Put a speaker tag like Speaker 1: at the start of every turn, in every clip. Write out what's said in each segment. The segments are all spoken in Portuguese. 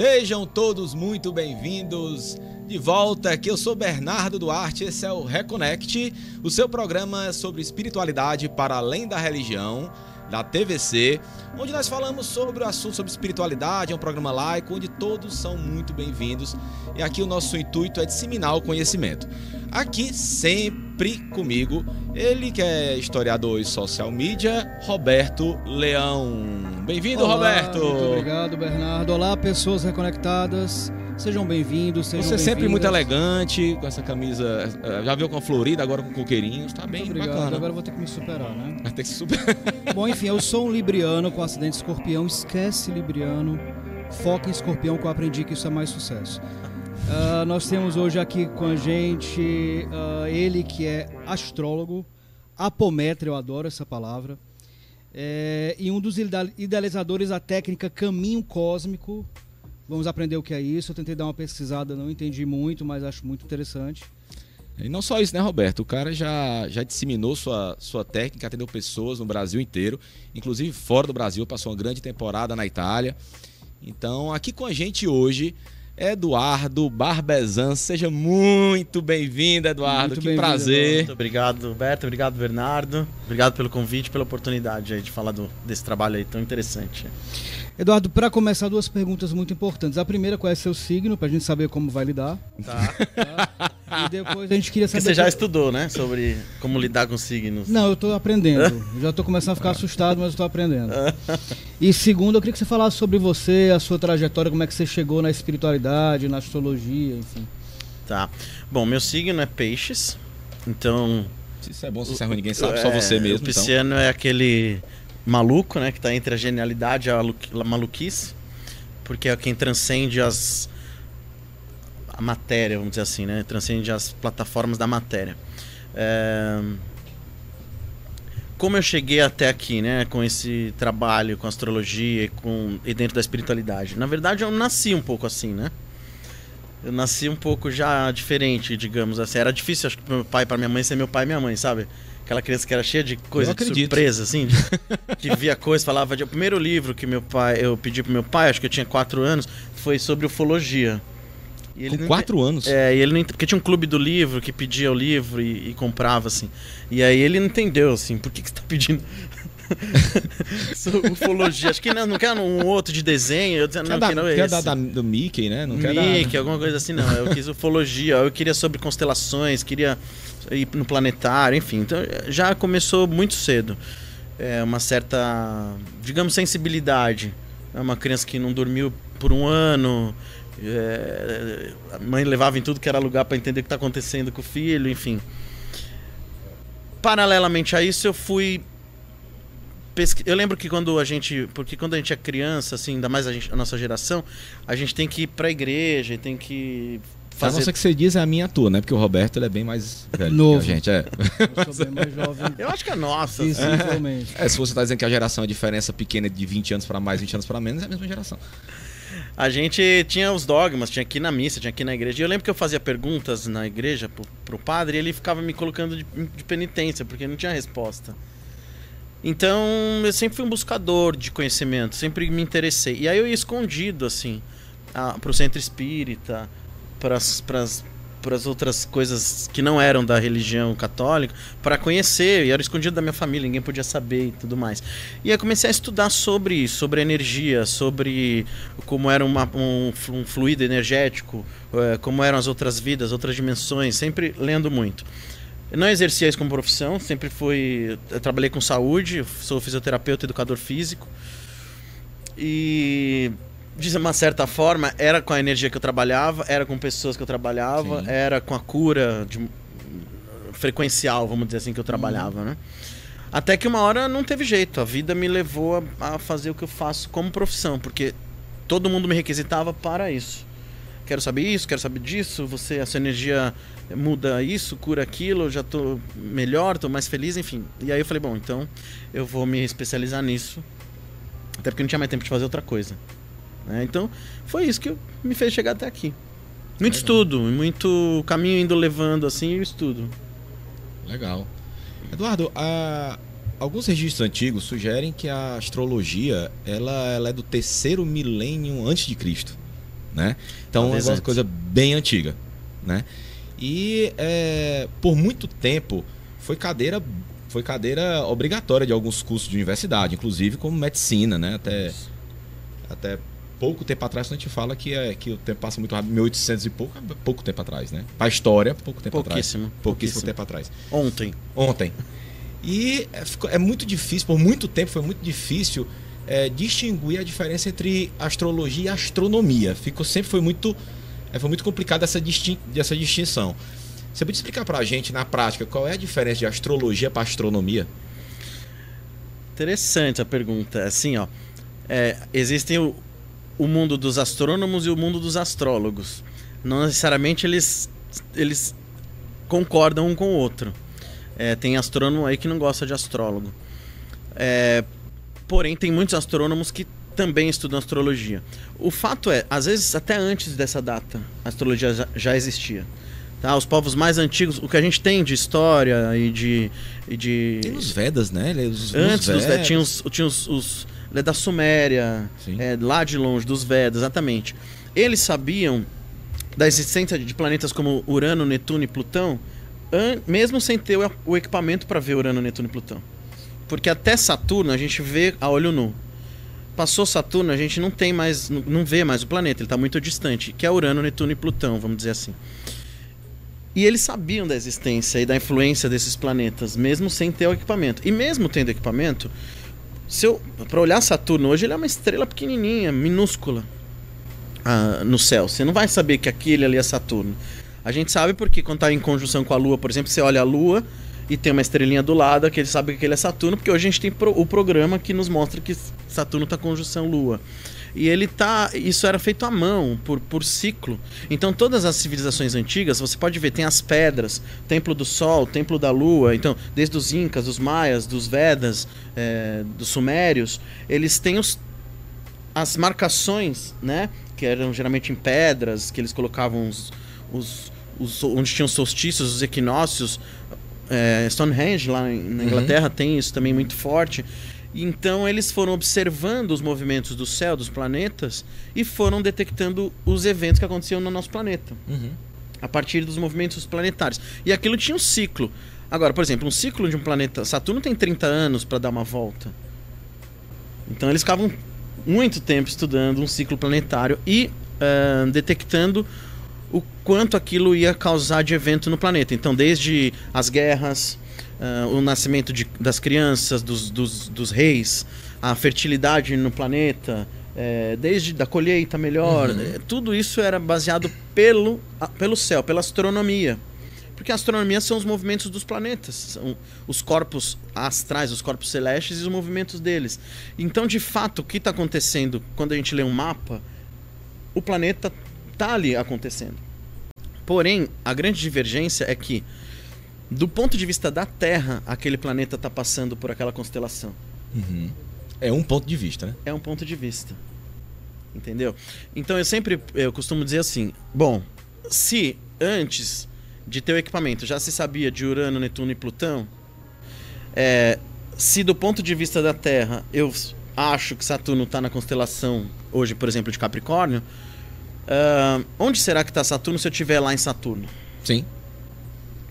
Speaker 1: Sejam todos muito bem-vindos de volta. Aqui eu sou Bernardo Duarte, esse é o Reconnect, o seu programa sobre espiritualidade para além da religião da TVC, onde nós falamos sobre o assunto sobre espiritualidade, é um programa laico onde todos são muito bem-vindos e aqui o nosso intuito é disseminar o conhecimento. Aqui sempre comigo, ele que é historiador e social media, Roberto Leão. Bem-vindo, Roberto.
Speaker 2: Muito obrigado, Bernardo. Olá, pessoas reconectadas. Sejam bem-vindos. Sejam
Speaker 1: Você é sempre muito elegante, com essa camisa. eh, Já viu com a florida, agora com coqueirinhos. Tá bem
Speaker 2: obrigado.
Speaker 1: bacana.
Speaker 2: Agora eu vou ter que me superar, né?
Speaker 1: Vai ter que se superar.
Speaker 2: Bom, enfim, eu sou um libriano com acidente escorpião. Esquece libriano. Foca em escorpião que eu aprendi que isso é mais sucesso. Ah, nós temos hoje aqui com a gente ah, ele que é astrólogo, apometra, eu adoro essa palavra, é, e um dos idealizadores da técnica Caminho Cósmico. Vamos aprender o que é isso. Eu tentei dar uma pesquisada, não entendi muito, mas acho muito interessante.
Speaker 1: E não só isso, né, Roberto? O cara já, já disseminou sua, sua técnica, atendeu pessoas no Brasil inteiro, inclusive fora do Brasil, passou uma grande temporada na Itália. Então, aqui com a gente hoje, Eduardo Barbezan. Seja muito bem-vindo, Eduardo.
Speaker 2: Muito
Speaker 1: que
Speaker 2: bem-vindo,
Speaker 1: prazer.
Speaker 3: Muito obrigado, Beto. Obrigado, Bernardo. Obrigado pelo convite, pela oportunidade aí de falar do- desse trabalho aí tão interessante.
Speaker 2: Eduardo, para começar, duas perguntas muito importantes. A primeira, qual é seu signo, para a gente saber como vai lidar.
Speaker 3: Tá.
Speaker 2: E depois a gente queria
Speaker 3: Porque
Speaker 2: saber.
Speaker 3: você já estudou, né? Sobre como lidar com signos.
Speaker 2: Não, eu tô aprendendo. Eu já tô começando a ficar assustado, mas eu tô aprendendo. E segundo, eu queria que você falasse sobre você, a sua trajetória, como é que você chegou na espiritualidade, na astrologia, enfim.
Speaker 3: Tá. Bom, meu signo é peixes. Então.
Speaker 1: Se isso é bom, se isso é ruim, ninguém sabe, só
Speaker 3: é,
Speaker 1: você mesmo.
Speaker 3: O
Speaker 1: Então.
Speaker 3: pisciano é aquele maluco, né? Que tá entre a genialidade e a malu- a maluquice. Porque é quem transcende as. A matéria, vamos dizer assim, né? Transcende as plataformas da matéria. É, Como eu cheguei até aqui, né? Com esse trabalho, com astrologia e, com... e dentro da espiritualidade? Na verdade, eu nasci um pouco assim, né? Eu nasci um pouco já diferente, digamos assim. Era difícil, acho que meu pai, para minha mãe ser meu pai e minha mãe, sabe? Aquela criança que era cheia de coisa de surpresa, assim, de- que via coisa, falava de. O primeiro livro que meu pai, eu pedi pro meu pai, acho que eu tinha quatro anos, foi sobre ufologia. E ele
Speaker 1: Com quatro anos.
Speaker 3: é, e ele não ent- porque tinha um clube do livro que pedia o livro e, e comprava, assim. E aí ele não entendeu, assim, por que, que você tá pedindo ufologia? Acho que não, não quer um outro de desenho. Eu não,
Speaker 1: dar-
Speaker 3: que não é
Speaker 1: quer
Speaker 3: esse.
Speaker 1: da- do Mickey, né? Não quer dar-
Speaker 3: Mickey, alguma coisa assim, não. Eu quis ufologia, eu queria sobre constelações, queria ir no planetário, enfim. Então já começou muito cedo. É uma certa, digamos, sensibilidade. É uma criança que não dormiu por um ano. é, a mãe levava em tudo que era lugar para entender o que está acontecendo com o filho, enfim. Paralelamente a isso, eu fui pesqui- Eu lembro que quando a gente. Porque quando a gente é criança, assim, ainda mais a, gente- a nossa geração, a gente tem que ir pra igreja, e tem que
Speaker 1: A
Speaker 3: fazer.
Speaker 1: nossa que você diz é a minha tua, né? Porque o Roberto ele é bem mais velho
Speaker 2: Novo.
Speaker 1: que a gente. É.
Speaker 2: Eu sou bem mais jovem.
Speaker 3: Eu acho que é nossa. assim.
Speaker 2: Visivelmente.
Speaker 1: É, se você tá dizendo que a geração, a diferença pequena de 20 anos pra mais, 20 anos pra menos, é a mesma geração.
Speaker 3: A gente tinha os dogmas, tinha aqui na missa, tinha aqui na igreja. E eu lembro que eu fazia perguntas na igreja pro, pro padre e ele ficava me colocando de, de penitência, porque não tinha resposta. Então, eu sempre fui um buscador de conhecimento, sempre me interessei. E aí eu ia escondido, assim, a, pro centro espírita, pras, pras, pras outras coisas que não eram da religião católica, para conhecer. E era escondido da minha família, ninguém podia saber e tudo mais. E aí comecei a estudar sobre sobre energia, sobre como era uma- um, um fluido energético, eh, como eram as outras vidas, outras dimensões, sempre lendo muito. Eu não exercia isso como profissão, sempre fui. Eu trabalhei com saúde, sou fisioterapeuta, educador físico. E de uma certa forma, era com a energia que eu trabalhava, era com pessoas que eu trabalhava,
Speaker 1: Sim.
Speaker 3: era com a cura de- frequencial, vamos dizer assim, que eu trabalhava, né? Até que uma hora não teve jeito, a vida me levou a, a fazer o que eu faço como profissão, porque todo mundo me requisitava para isso. Quero saber isso, quero saber disso, você, a sua energia muda isso, cura aquilo, eu já tô melhor, tô mais feliz, enfim. E aí eu falei, bom, então eu vou me especializar nisso. Até porque não tinha mais tempo de fazer outra coisa. né? Então, foi isso que me fez chegar até aqui. Muito
Speaker 1: Legal.
Speaker 3: estudo, muito caminho indo levando assim e o estudo.
Speaker 1: Legal. Eduardo, a- alguns registros antigos sugerem que a astrologia ela, ela é do terceiro milênio antes de Cristo. Né? Então
Speaker 3: Talvez
Speaker 1: é uma
Speaker 3: antes.
Speaker 1: coisa bem antiga, né? E é, por muito tempo foi cadeira foi cadeira obrigatória de alguns cursos de universidade, inclusive como medicina, né? Até até pouco tempo atrás a gente fala que é que o tempo passa muito rápido, 1800 e pouco, pouco tempo atrás, né? Para história, pouco tempo
Speaker 3: Pouquíssimo,
Speaker 1: atrás. Pouquíssimo
Speaker 3: pouquíssimo.
Speaker 1: tempo atrás.
Speaker 3: Ontem.
Speaker 1: Ontem. E é, é muito difícil, por muito tempo foi muito difícil é, distinguir a diferença entre astrologia e astronomia. Ficou sempre foi muito é, foi muito complicado essa, distin essa distinção. Você pode explicar pra gente na prática qual é a diferença de astrologia para astronomia?
Speaker 3: Interessante a pergunta. Assim, ó. É, existem o, o mundo dos astrônomos e o mundo dos astrólogos. Não necessariamente eles, eles concordam um com o outro. É, tem astrônomo aí que não gosta de astrólogo. É, porém, tem muitos astrônomos que também estudam astrologia. O fato é, às vezes até antes dessa data, a astrologia já, já existia. Tá? Os povos mais antigos, o que a gente tem de história e de, e de
Speaker 1: Tem nos Vedas, né? Os, nos
Speaker 3: Antes dos
Speaker 1: Vedas.
Speaker 3: Tinha os, tinha os, os é da Suméria, é, lá de longe, dos Vedas, exatamente. Eles sabiam da existência de planetas como Urano, Netuno e Plutão, mesmo sem ter o equipamento para ver Urano, Netuno e Plutão. Porque até Saturno a gente vê a olho nu. Passou Saturno, a gente não tem mais, não- vê mais o planeta, ele está muito distante, que é Urano, Netuno e Plutão, vamos dizer assim. E eles sabiam da existência e da influência desses planetas, mesmo sem ter o equipamento. E mesmo tendo equipamento, se eu para olhar Saturno hoje, ele é uma estrela pequenininha, minúscula ah, no céu. Você não vai saber que aquele ali é Saturno. A gente sabe porque quando está em conjunção com a Lua, por exemplo, você olha a Lua e tem uma estrelinha do lado, que ele sabe que aquele é Saturno, porque hoje a gente tem pro- o programa que nos mostra que Saturno está conjunção Lua. E ele tá. Isso era feito à mão, por, por ciclo. Então, todas as civilizações antigas, você pode ver, tem as pedras, Templo do Sol, Templo da Lua. Então, desde os Incas, dos Maias, dos Vedas, eh, dos Sumérios, eles têm os, as marcações, né? Que eram geralmente em pedras, que eles colocavam os. os, os onde tinham os solstícios, os equinócios. É, Stonehenge, lá na Inglaterra, tem isso também muito forte. Então eles foram observando os movimentos do céu, dos planetas, e foram detectando os eventos que aconteciam no nosso planeta
Speaker 1: Uhum.
Speaker 3: a partir dos movimentos planetários. E aquilo tinha um ciclo. Agora, por exemplo, um ciclo de um planeta. Saturno tem 30 anos para dar uma volta. Então eles ficavam muito tempo estudando um ciclo planetário e ah, detectando o quanto aquilo ia causar de evento no planeta. Então, desde as guerras, ah, o nascimento de- das crianças, dos, dos, dos reis, a fertilidade no planeta, eh, desde da colheita melhor, eh, tudo isso era baseado pelo, a- pelo céu, pela astronomia. Porque a astronomia são os movimentos dos planetas, são os corpos astrais, os corpos celestes e os movimentos deles. Então, de fato, o que está acontecendo quando a gente lê um mapa, o planeta está ali acontecendo. Porém, a grande divergência é que, do ponto de vista da Terra, aquele planeta está passando por aquela constelação.
Speaker 1: Uhum. É um ponto de vista, né?
Speaker 3: É um ponto de vista. Entendeu? Então eu sempre eu costumo dizer assim: bom, se antes de ter o equipamento já se sabia de Urano, Netuno e Plutão, é, se do ponto de vista da Terra eu acho que Saturno está na constelação hoje, por exemplo, de Capricórnio, ah, onde será que está Saturno se eu estiver lá em Saturno?
Speaker 1: Sim.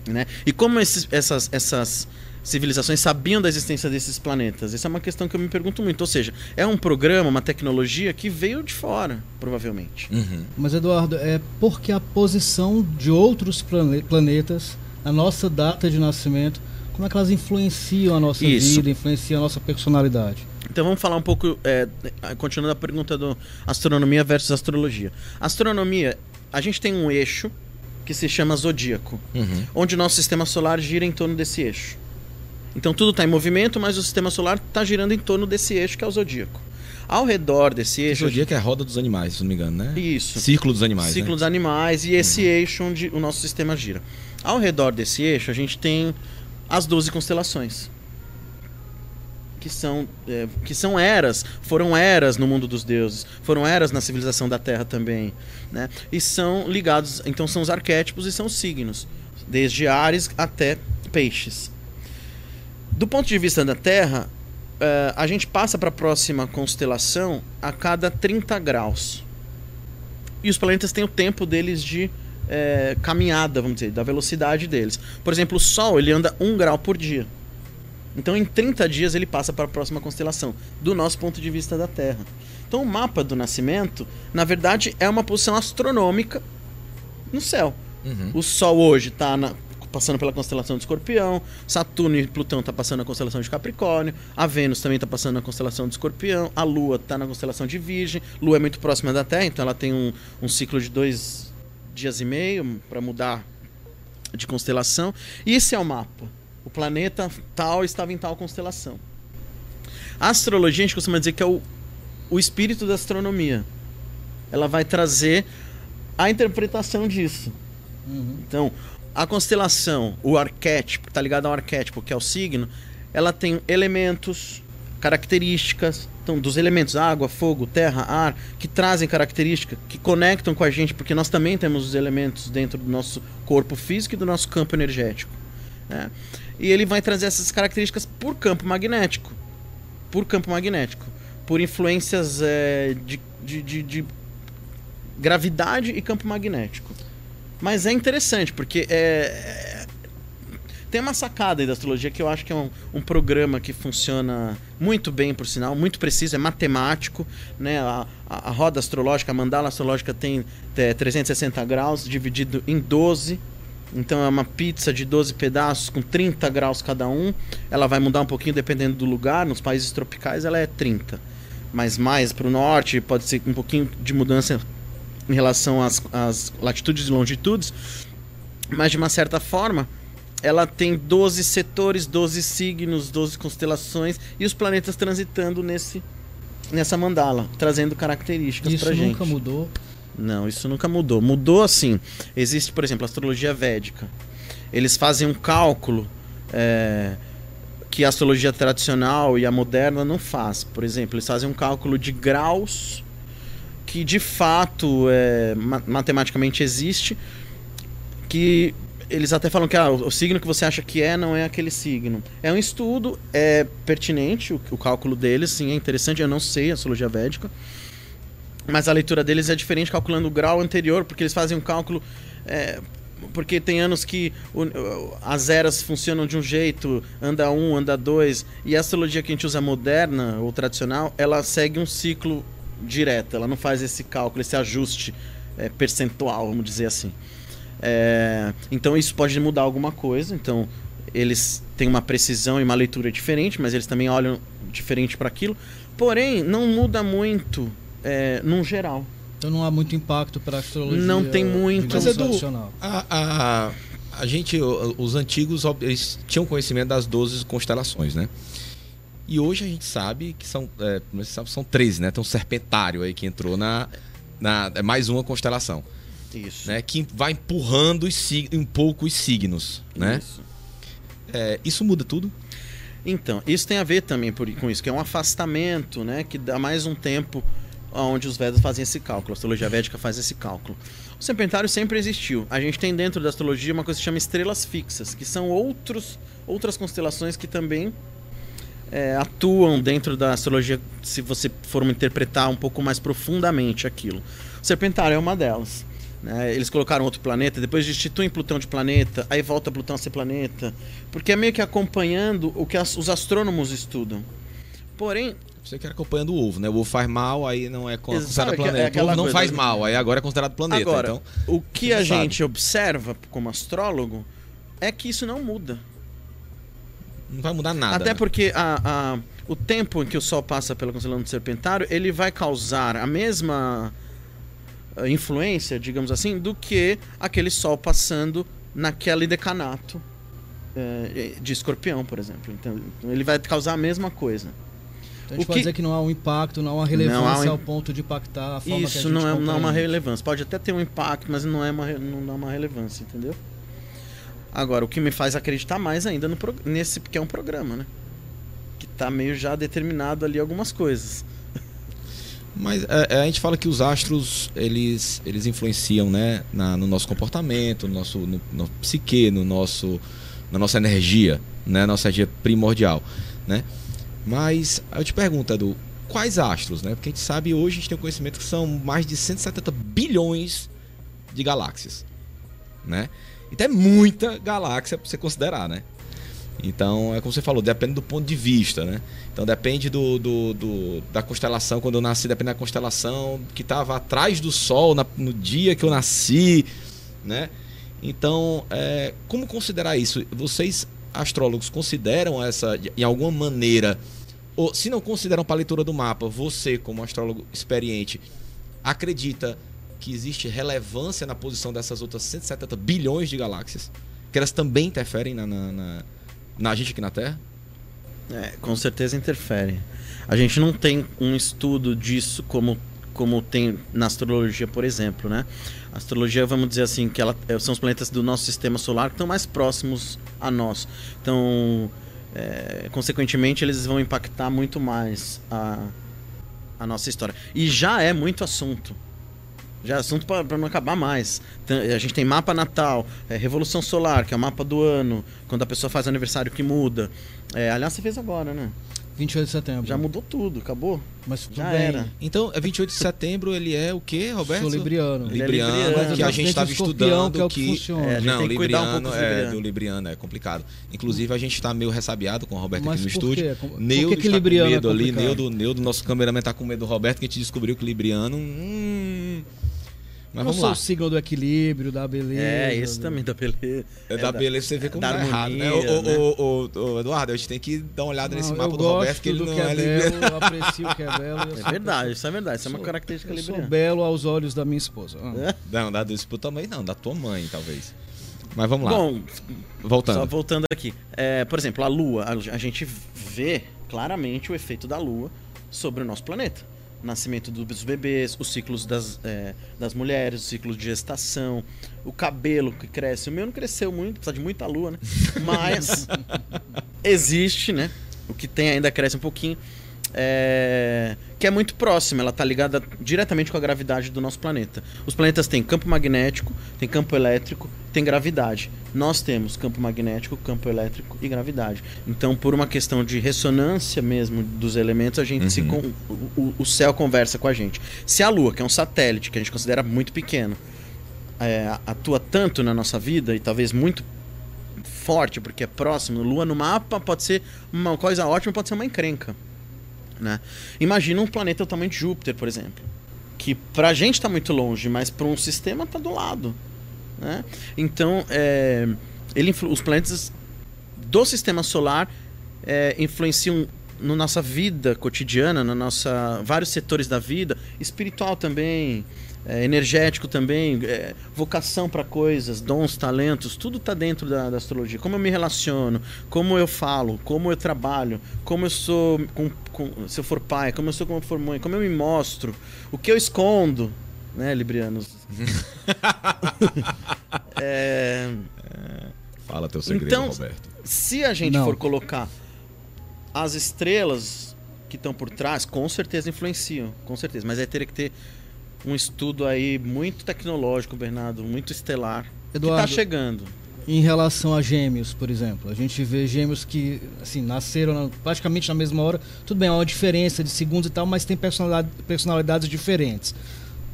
Speaker 3: né? E como esses- essas, essas civilizações sabiam da existência desses planetas? Essa é uma questão que eu me pergunto muito. Ou seja, é um programa, uma tecnologia que veio de fora, provavelmente.
Speaker 1: Uhum.
Speaker 2: Mas, Eduardo, é porque a posição de outros plane- planetas, a nossa data de nascimento, como é que elas influenciam a nossa
Speaker 3: Isso.
Speaker 2: vida, influenciam a nossa personalidade?
Speaker 3: Então vamos falar um pouco, é, continuando a pergunta do astronomia versus astrologia. Astronomia, a gente tem um eixo que se chama zodíaco,
Speaker 1: Uhum.
Speaker 3: onde o nosso sistema solar gira em torno desse eixo. Então tudo está em movimento, mas o sistema solar está girando em torno desse eixo que é o zodíaco. Ao redor desse eixo.
Speaker 1: Dia que é a roda dos animais, se não me engano, né?
Speaker 3: Isso.
Speaker 1: Círculo dos animais.
Speaker 3: ciclo
Speaker 1: né?
Speaker 3: dos animais e esse eixo onde o nosso sistema gira. Ao redor desse eixo, a gente tem as 12 constelações. Que são, é, que são eras, foram eras no mundo dos deuses, foram eras na civilização da Terra também. Né? E são ligados, então são os arquétipos e são os signos, desde Ares até Peixes. Do ponto de vista da Terra, eh, a gente passa para a próxima constelação a cada 30 graus. e os planetas têm o tempo deles de é, caminhada, vamos dizer, da velocidade deles. Por exemplo, o Sol ele anda um grau por dia. Então, em 30 dias, ele passa para a próxima constelação, do nosso ponto de vista da Terra. Então, o mapa do nascimento, na verdade, é uma posição astronômica no céu.
Speaker 1: Uhum.
Speaker 3: O Sol hoje está passando pela constelação de Escorpião, Saturno e Plutão tá passando na constelação de Capricórnio, a Vênus também tá passando na constelação de Escorpião, a Lua tá na constelação de Virgem, Lua é muito próxima da Terra, então ela tem um, um ciclo de dois dias e meio para mudar de constelação. E esse é o mapa. O planeta tal estava em tal constelação. A astrologia a gente costuma dizer que é o, o espírito da astronomia. Ela vai trazer a interpretação disso.
Speaker 2: Uhum.
Speaker 3: Então, a constelação, o arquétipo, está ligado ao arquétipo, que é o signo, ela tem elementos, características, então, dos elementos água, fogo, terra, ar, que trazem características, que conectam com a gente, porque nós também temos os elementos dentro do nosso corpo físico e do nosso campo energético. Né? E ele vai trazer essas características por campo magnético. Por campo magnético. Por influências é, de, de, de, de gravidade e campo magnético. Mas é interessante, porque é, tem uma sacada aí da astrologia que eu acho que é um, um, programa que funciona muito bem, por sinal, muito preciso, é matemático. Né? A, a, a roda astrológica, a mandala astrológica tem é, 360 graus, dividido em 12. Então é uma pizza de 12 pedaços com 30 graus cada um. Ela vai mudar um pouquinho dependendo do lugar. Nos países tropicais ela é 30. Mas mais para o norte pode ser um pouquinho de mudança em relação às, às latitudes e longitudes, mas de uma certa forma ela tem 12 setores, 12 signos, 12 constelações e os planetas transitando nesse nessa mandala, trazendo características
Speaker 2: Isso
Speaker 3: pra gente.
Speaker 2: nunca mudou.
Speaker 3: Não, isso nunca mudou. Mudou assim. Existe, por exemplo, a astrologia védica. Eles fazem um cálculo é, que a astrologia tradicional e a moderna não faz. Por exemplo, eles fazem um cálculo de graus que de fato é, matematicamente existe, que eles até falam que ah, o signo que você acha que é não é aquele signo. É um estudo, é pertinente o, o cálculo deles, sim, é interessante. Eu não sei astrologia védica, mas a leitura deles é diferente calculando o grau anterior, porque eles fazem um cálculo. É, porque tem anos que o, as eras funcionam de um jeito, anda um, anda dois, e a astrologia que a gente usa moderna ou tradicional, ela segue um ciclo direto, ela não faz esse cálculo, esse ajuste é, percentual, vamos dizer assim. É, então isso pode mudar alguma coisa. Então eles têm uma precisão e uma leitura diferente, mas eles também olham diferente para aquilo. Porém, não muda muito é, num geral.
Speaker 2: Então não há muito impacto para a astrologia.
Speaker 3: Não tem muito.
Speaker 1: Mas Edu, a, a, a gente, os antigos, eles tinham conhecimento das 12 constelações, né? E hoje a gente sabe que são, é, são 13, né? Tem um serpentário aí que entrou na, na. É mais uma constelação.
Speaker 3: Isso.
Speaker 1: Né? Que vai empurrando os, um pouco os signos, né?
Speaker 3: Isso.
Speaker 1: É, isso muda tudo?
Speaker 3: Então, isso tem a ver também por, com isso, que é um afastamento, né? Que dá mais um tempo onde os Vedas fazem esse cálculo, a astrologia védica faz esse cálculo. O serpentário sempre existiu. A gente tem dentro da astrologia uma coisa que se chama estrelas fixas, que são outros, outras constelações que também é, atuam dentro da astrologia, se você for interpretar um pouco mais profundamente aquilo. O Serpentário é uma delas. Né? Eles colocaram outro planeta, depois destituem Plutão de planeta, aí volta Plutão a ser planeta, porque é meio que acompanhando o que as, os astrônomos estudam. Porém,
Speaker 1: você quer acompanhando o ovo, né? O ovo faz mal, aí não é considerado planeta. É o ovo não faz mal, aí agora é considerado planeta.
Speaker 3: Agora,
Speaker 1: então,
Speaker 3: o que a sabe. gente observa como astrólogo é que isso não muda.
Speaker 1: Não vai mudar nada.
Speaker 3: Até porque a, a, o tempo em que o Sol passa pela constelação do Serpentário, ele vai causar a mesma influência, digamos assim, do que aquele Sol passando naquele decanato é, de escorpião, por exemplo. Então, ele vai causar a mesma coisa.
Speaker 2: Então a gente o pode que... dizer que não há um impacto, não há uma relevância um... ao ponto de impactar a forma
Speaker 3: Isso
Speaker 2: que a
Speaker 3: não é,
Speaker 2: não
Speaker 3: é uma relevância. Pode até ter um impacto, mas não é uma, não dá uma relevância, entendeu? Agora, o que me faz acreditar mais ainda no nesse, porque é um programa, né? Que tá meio já determinado ali algumas coisas.
Speaker 1: Mas é, a gente fala que os astros, eles, eles influenciam, né? Na, no nosso comportamento, no nosso no, no psique, no nosso, na nossa energia, né? Nossa energia primordial, né? Mas eu te pergunto, Edu, quais astros, né? Porque a gente sabe hoje, a gente tem o conhecimento que são mais de 170 bilhões de galáxias, né? Então é muita galáxia para você considerar, né? Então, é como você falou, depende do ponto de vista, né? Então depende do, do, do da constelação, quando eu nasci, depende da constelação que estava atrás do Sol na, no dia que eu nasci, né? Então, é, como considerar isso? Vocês, astrólogos, consideram essa, em alguma maneira, ou se não consideram para a leitura do mapa, você, como astrólogo experiente, acredita que existe relevância na posição dessas outras 170 bilhões de galáxias? Que elas também interferem na, na, na, na gente aqui na Terra?
Speaker 3: É, com certeza interfere. A gente não tem um estudo disso como, como tem na astrologia, por exemplo, né? A astrologia, vamos dizer assim, que ela, é, são os planetas do nosso sistema solar que estão mais próximos a nós. Então, é, consequentemente, eles vão impactar muito mais a, a nossa história. E já é muito assunto. Já é assunto para não acabar mais. A gente tem mapa natal, é, Revolução Solar, que é o mapa do ano, quando a pessoa faz aniversário que muda. É, aliás, você fez agora, né?
Speaker 2: 28 de setembro.
Speaker 3: Já mudou tudo, acabou.
Speaker 2: Mas tudo
Speaker 3: Já
Speaker 2: bem.
Speaker 3: era.
Speaker 1: Então, é 28 de setembro, ele é o quê, Roberto?
Speaker 2: Sou libriano.
Speaker 3: Ele é
Speaker 1: Libriano,
Speaker 3: libriano.
Speaker 1: que a gente estava estudando
Speaker 2: que é o que funciona.
Speaker 3: É, a gente
Speaker 1: não,
Speaker 3: tem que cuidar um
Speaker 1: libriano,
Speaker 3: pouco
Speaker 1: é,
Speaker 3: librianos.
Speaker 1: do libriano é complicado. Inclusive, a gente está meio ressabiado com o Roberto
Speaker 2: Mas
Speaker 1: aqui no
Speaker 2: por
Speaker 1: estúdio.
Speaker 2: quê? Como- por
Speaker 1: Neudo
Speaker 2: que que
Speaker 1: está
Speaker 2: libriano
Speaker 1: com
Speaker 2: é
Speaker 1: medo ali,
Speaker 2: complicado?
Speaker 1: Neudo, Neudo, nosso cameraman tá com medo do Roberto, que a gente descobriu que libriano... Hum, mas
Speaker 2: não
Speaker 1: vamos
Speaker 2: sou
Speaker 1: lá.
Speaker 2: o signo do equilíbrio, da beleza.
Speaker 3: É, esse
Speaker 2: do-
Speaker 3: também da beleza.
Speaker 1: É da beleza, você vê como tá errado, né?
Speaker 3: harmonia,
Speaker 1: Ô,
Speaker 3: né?
Speaker 1: ô, ô, ô, ô, Eduardo, a gente tem que dar uma olhada nesse
Speaker 2: Não,
Speaker 1: mapa
Speaker 2: eu
Speaker 1: do Roberto, que ele não
Speaker 2: que
Speaker 1: é
Speaker 2: é belo, eu aprecio o que é belo. eu
Speaker 3: É verdade, isso é verdade. Isso é uma característica
Speaker 2: Eu sou belo aos olhos da minha esposa. Ah.
Speaker 1: Não, da do também não, da tua mãe, talvez. Mas vamos lá,
Speaker 3: Bom,
Speaker 1: voltando.
Speaker 3: Só voltando aqui. É, por exemplo, a Lua. A, a gente vê claramente o efeito da Lua sobre o nosso planeta. Nascimento dos bebês, os ciclos das, é, das mulheres, os ciclos de gestação, o cabelo que cresce. O meu não cresceu muito, precisa de muita lua, né? Mas existe, né? O que tem ainda cresce um pouquinho. É, que é muito próximo, ela está ligada diretamente com a gravidade do nosso planeta. Os planetas têm campo magnético, tem campo elétrico, tem gravidade. Nós temos campo magnético, campo elétrico e gravidade. Então, por uma questão de ressonância mesmo dos elementos, a gente se
Speaker 1: Uhum.
Speaker 3: con- o, o- o céu conversa com a gente. Se a Lua, que é um satélite que a gente considera muito pequeno, é, atua tanto na nossa vida e talvez muito forte porque é próximo, Lua no mapa pode ser uma coisa ótima, pode ser uma encrenca, né? Imagina um planeta do tamanho de Júpiter, por exemplo, que pra gente tá muito longe, mas para um sistema tá do lado, né? Então, é, ele os planetas do sistema solar é, influenciam na nossa vida cotidiana, na nossa vários setores da vida, espiritual também, é, energético também, é, vocação para coisas, dons, talentos, tudo está dentro da, da astrologia. Como eu me relaciono, como eu falo, como eu trabalho, como eu sou, com, com- se eu for pai, como eu sou como eu for mãe, como eu me mostro, o que eu escondo, né, Librianos? é,
Speaker 1: Fala teu segredo,
Speaker 3: Então,
Speaker 1: Roberto.
Speaker 3: se a gente
Speaker 2: Não.
Speaker 3: for colocar as estrelas que estão por trás, com certeza influenciam, com certeza. Mas aí teria que ter um estudo aí muito tecnológico, Bernardo, muito estelar, que
Speaker 2: Eduardo,
Speaker 3: tá chegando.
Speaker 2: Em relação a gêmeos, por exemplo, a gente vê gêmeos que assim nasceram na- praticamente na mesma hora. Tudo bem, há uma diferença de segundos e tal, mas tem personalidade- personalidades diferentes.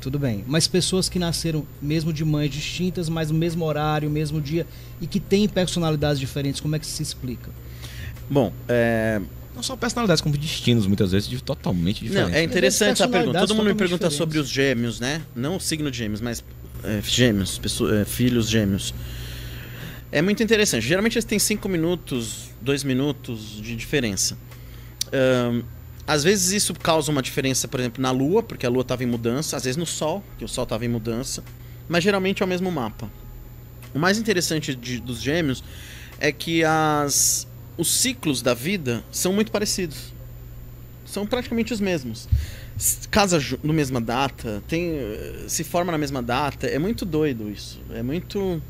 Speaker 2: Tudo bem. Mas pessoas que nasceram mesmo de mães distintas, mas no mesmo horário, mesmo dia, e que têm personalidades diferentes, como é que se explica?
Speaker 3: Bom, é,
Speaker 1: Não só personalidades, como destinos, muitas vezes, de totalmente
Speaker 3: não,
Speaker 1: diferentes.
Speaker 3: é interessante essa pergunta. Todo mundo me pergunta
Speaker 2: diferentes.
Speaker 3: sobre os gêmeos, né? Não o signo de gêmeos, mas é, gêmeos, pessoa- é, filhos gêmeos. É muito interessante. Geralmente eles têm 5 minutos, 2 minutos de diferença. Ahn, às vezes isso causa uma diferença, por exemplo, na Lua, porque a Lua estava em mudança, às vezes no Sol, que o Sol estava em mudança, mas geralmente é o mesmo mapa. O mais interessante de- dos gêmeos é que as, os ciclos da vida são muito parecidos. São praticamente os mesmos. Casa no mesma data, tem, se forma na mesma data, é muito doido isso. É muito.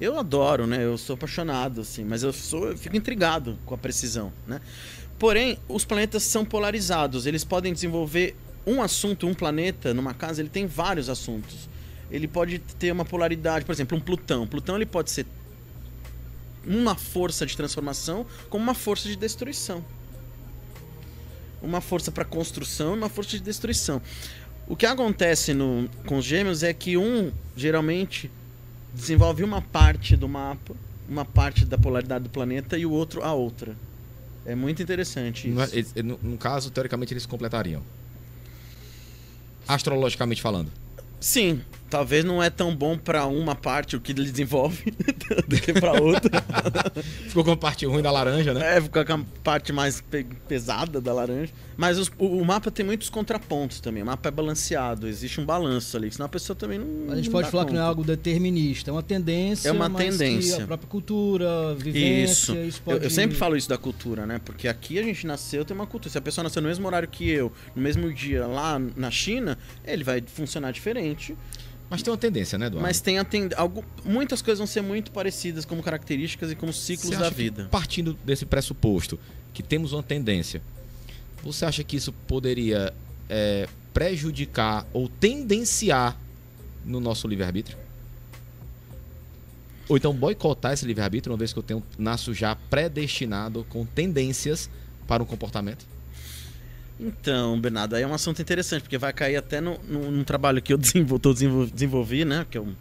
Speaker 3: Eu adoro, né? Eu sou apaixonado, assim, mas eu, sou, eu fico intrigado com a precisão, né? Porém, os planetas são polarizados. Eles podem desenvolver um assunto, um planeta, numa casa, ele tem vários assuntos. Ele pode ter uma polaridade, por exemplo, um Plutão. Plutão ele pode ser uma força de transformação como uma força de destruição. uma força para construção e uma força de destruição. O que acontece no, com os gêmeos é que um geralmente desenvolve uma parte do mapa, uma parte da polaridade do planeta e o outro a outra. É muito interessante
Speaker 1: No,
Speaker 3: isso.
Speaker 1: no- no caso, teoricamente, eles se completariam. Astrologicamente falando.
Speaker 3: Sim, talvez não é tão bom para uma parte o que ele desenvolve do que para outra.
Speaker 1: Ficou com a parte ruim da laranja, né?
Speaker 3: É, fica com a parte mais pe- pesada da laranja. Mas os- o, o mapa tem muitos contrapontos também. O mapa é balanceado, existe um balanço ali, senão a pessoa também não.
Speaker 2: A gente
Speaker 3: não
Speaker 2: pode
Speaker 3: dá
Speaker 2: falar que não é
Speaker 3: conta.
Speaker 2: algo determinista, é uma tendência.
Speaker 3: É uma
Speaker 2: mas que
Speaker 3: tendência.
Speaker 2: a própria cultura, vivência,
Speaker 3: Isso.
Speaker 2: isso
Speaker 3: Eu,
Speaker 2: pode...
Speaker 3: eu sempre falo isso da cultura, né? Porque aqui a gente nasceu, tem uma cultura. Se a pessoa nasceu no mesmo horário que eu, no mesmo dia lá na China, ele vai funcionar diferente.
Speaker 1: Mas tem uma tendência, né, Eduardo?
Speaker 3: Mas tem a tend... algo... muitas coisas vão ser muito parecidas como características e como ciclos da vida.
Speaker 1: partindo desse pressuposto que temos uma tendência, você acha que isso poderia é, prejudicar ou tendenciar no nosso livre-arbítrio? Ou então boicotar esse livre-arbítrio, uma vez que eu tenho, nasço já predestinado com tendências para um comportamento?
Speaker 3: Então, Bernardo, aí é um assunto interessante, porque vai cair até no, no- num trabalho que eu desenvol, desenvol- desenvolvi, né? Que é um,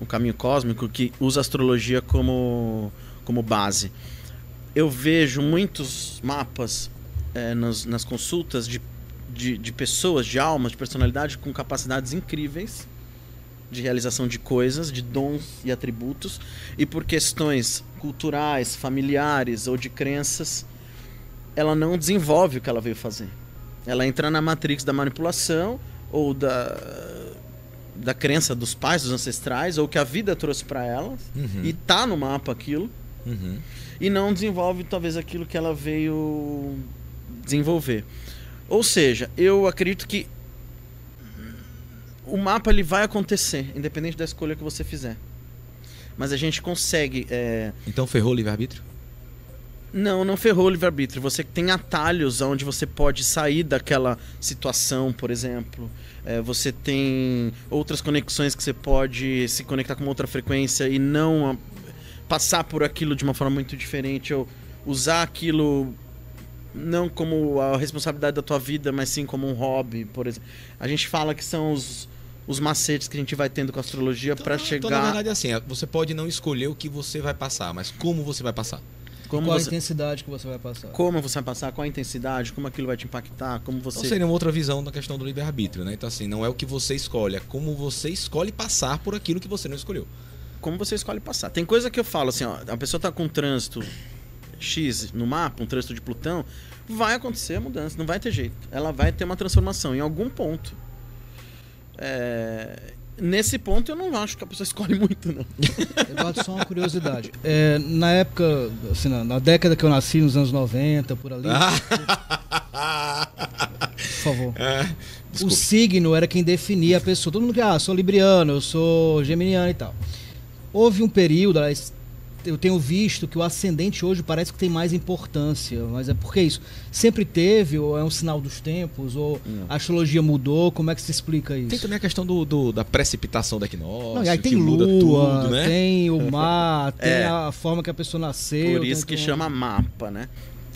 Speaker 3: um caminho cósmico que usa astrologia como, como base. Eu vejo muitos mapas eh, nas, nas consultas de, de, de pessoas, de almas, de personalidade com capacidades incríveis de realização de coisas, de dons e atributos, e por questões culturais, familiares ou de crenças, ela não desenvolve o que ela veio fazer. Ela entra na matrix da manipulação ou da da crença dos pais, dos ancestrais, ou que a vida trouxe para ela
Speaker 1: Uhum.
Speaker 3: e tá no mapa aquilo
Speaker 1: Uhum.
Speaker 3: e não desenvolve talvez aquilo que ela veio desenvolver. Ou seja, eu acredito que o mapa ele vai acontecer, independente da escolha que você fizer. Mas a gente consegue é,
Speaker 1: Então ferrou o livre-arbítrio?
Speaker 3: Não, não ferrou o livre-arbítrio. Você tem atalhos onde você pode sair daquela situação, por exemplo. É, você tem outras conexões que você pode se conectar com outra frequência e não passar por aquilo de uma forma muito diferente. Ou usar aquilo não como a responsabilidade da tua vida, mas sim como um hobby, por exemplo. A gente fala que são os, os macetes que a gente vai tendo com a astrologia para
Speaker 1: Então,
Speaker 3: chegar.
Speaker 1: Então, na verdade, assim, você pode não escolher o que você vai passar, mas como você vai passar.
Speaker 3: Como
Speaker 2: Qual a
Speaker 3: você,
Speaker 2: intensidade que você vai passar?
Speaker 3: como você vai passar, qual a intensidade, como aquilo vai te impactar, como você.
Speaker 1: Então seria uma outra visão da questão do livre-arbítrio, né? Então, assim, não é o que você escolhe, é como você escolhe passar por aquilo que você não escolheu.
Speaker 3: como você escolhe passar. Tem coisa que eu falo assim, ó, a pessoa tá com um trânsito X no mapa, um trânsito de Plutão, vai acontecer a mudança, não vai ter jeito. Ela vai ter uma transformação em algum ponto. É, Nesse ponto eu não acho que a pessoa escolhe muito, não.
Speaker 2: Eduardo, só uma curiosidade. É, na época, assim, na, na década que eu nasci, nos anos 90, por ali, por favor.
Speaker 1: É,
Speaker 2: O signo era quem definia a pessoa. Todo mundo que, ah, sou libriano, eu sou geminiano e tal. Houve um período, eu tenho visto que o ascendente hoje parece que tem mais importância. Mas é porque isso? Sempre teve, ou é um sinal dos tempos, ou a astrologia mudou? Como é que se explica isso?
Speaker 1: Tem também a questão do, do- da precipitação da equinócio,
Speaker 2: Não, aí tem
Speaker 1: que
Speaker 2: lua,
Speaker 1: tudo, né?
Speaker 2: tem o mar, tem
Speaker 3: É.
Speaker 2: a forma que a pessoa nasceu.
Speaker 3: Por isso
Speaker 2: tem
Speaker 3: que
Speaker 2: tudo.
Speaker 3: chama mapa, né?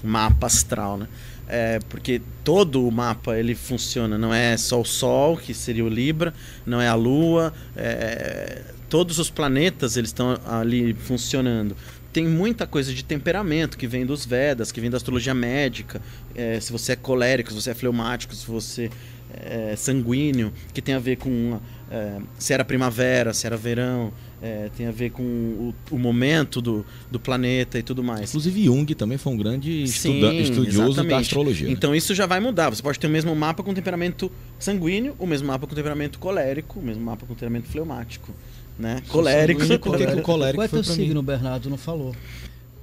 Speaker 3: Mapa astral, né? É, porque todo o mapa ele funciona, não é só o Sol, que seria o Libra, não é a Lua, é, todos os planetas eles estão ali funcionando. Tem muita coisa de temperamento que vem dos Vedas, que vem da astrologia médica. é, se você é colérico, se você é fleumático, se você é sanguíneo, que tem a ver com é, se era primavera, se era verão, é, tem a ver com o, o momento do, do planeta e tudo mais.
Speaker 1: Inclusive Jung também foi um grande
Speaker 3: Sim,
Speaker 1: estudioso da
Speaker 3: exatamente.
Speaker 1: astrologia. né?
Speaker 3: Então isso já vai mudar. Você pode ter o mesmo mapa com temperamento sanguíneo, o mesmo mapa com temperamento colérico, o mesmo mapa com temperamento fleumático. Né? Colérico.
Speaker 1: sanguíneo, por que que o colérico
Speaker 2: Qual é
Speaker 1: foi
Speaker 2: teu
Speaker 1: pra mim?
Speaker 2: signo, Bernardo? Não falou.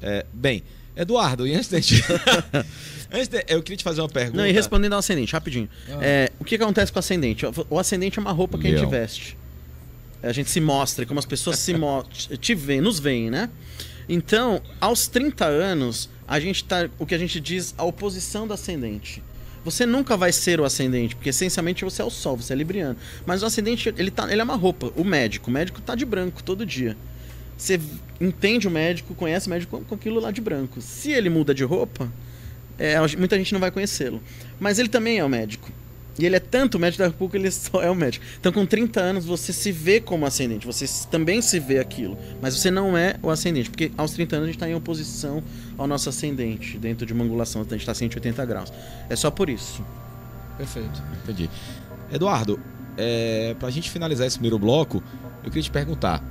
Speaker 1: É, bem, Eduardo, e antes da gente... antes de... Eu queria te fazer uma pergunta.
Speaker 3: Não, e respondendo ao ascendente, rapidinho.
Speaker 2: Ah.
Speaker 3: É, o que que acontece com o ascendente? O ascendente é uma roupa que a gente
Speaker 1: Leão.
Speaker 3: veste. A gente se mostra, como as pessoas se mo te veem, nos veem, né? Então, aos 30 anos, a gente tá. O que a gente diz, a oposição do ascendente. Você nunca vai ser o ascendente, porque essencialmente você é o sol, você é libriano. Mas o ascendente, ele, tá, ele é uma roupa. O médico, o médico tá de branco todo dia. Você entende o médico, conhece o médico com, aquilo lá de branco. Se ele muda de roupa, é, muita gente não vai conhecê-lo. Mas ele também é o médico. E ele é tanto médico, daqui a pouco ele só é o médico. Então, com 30 anos, você se vê como ascendente, você também se vê aquilo. Mas você não é o ascendente, porque aos 30 anos a gente está em oposição ao nosso ascendente, dentro de uma angulação, a gente está 180 graus. É só por isso.
Speaker 1: Perfeito, entendi. Eduardo, é, para a gente finalizar esse primeiro bloco, eu queria te perguntar.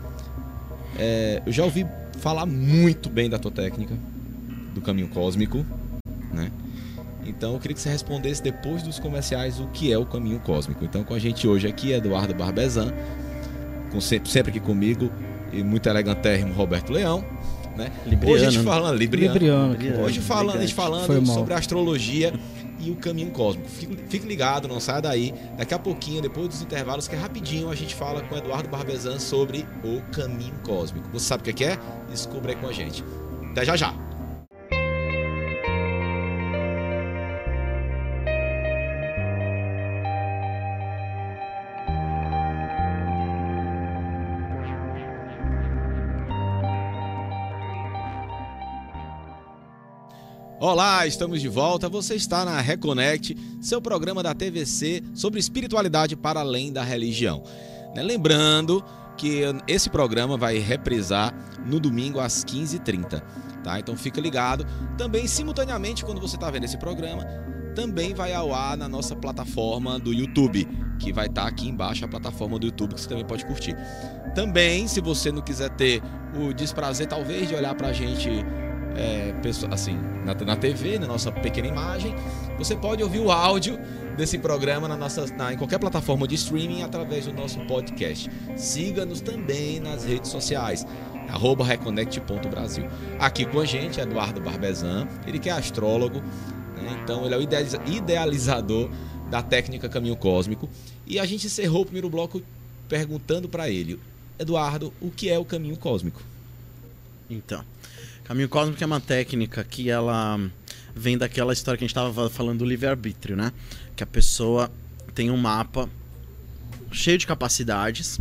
Speaker 1: É, eu já ouvi falar muito bem da tua técnica, do caminho cósmico, né? Então eu queria que você respondesse depois dos comerciais o que é o caminho cósmico. Então com a gente hoje aqui é Eduardo Barbezan, com sempre, sempre aqui comigo, e muito elegantérrimo Roberto Leão. Né? Libriano. Hoje a gente falando Libriano. Libriano. Hoje falando, a gente falando sobre astrologia e o caminho cósmico. Fique, fique, ligado, não saia daí. Daqui a pouquinho, depois dos intervalos, que é rapidinho, a gente fala com Eduardo Barbezan sobre o caminho cósmico. Você sabe o que é? Descubra aí com a gente. Até já já! Olá, estamos de volta. Você está na Reconnect, seu programa da TVC sobre espiritualidade para além da religião. Né, lembrando que esse programa vai reprisar no domingo às 15h30. Tá? Então fica ligado. Também, simultaneamente, quando você está vendo esse programa, também vai ao ar na nossa plataforma do YouTube, que vai estar tá aqui embaixo a plataforma do YouTube que você também pode curtir. Também, se você não quiser ter o desprazer, talvez, de olhar para a gente é, assim, na, na TV, na nossa pequena imagem. Você pode ouvir o áudio desse programa na nossa, na, em qualquer plataforma de streaming através do nosso podcast. Siga-nos também nas redes sociais arroba reconnect.brasil. Aqui com a gente, Eduardo Barbezan, ele que é astrólogo, né? então ele é o idealizador da técnica Caminho Cósmico. E a gente encerrou o primeiro bloco perguntando para ele, Eduardo, o que é o Caminho Cósmico?
Speaker 3: Então, Caminho cósmico é uma técnica que ela vem daquela história que a gente estava falando do livre-arbítrio, né? Que a pessoa tem um mapa cheio de capacidades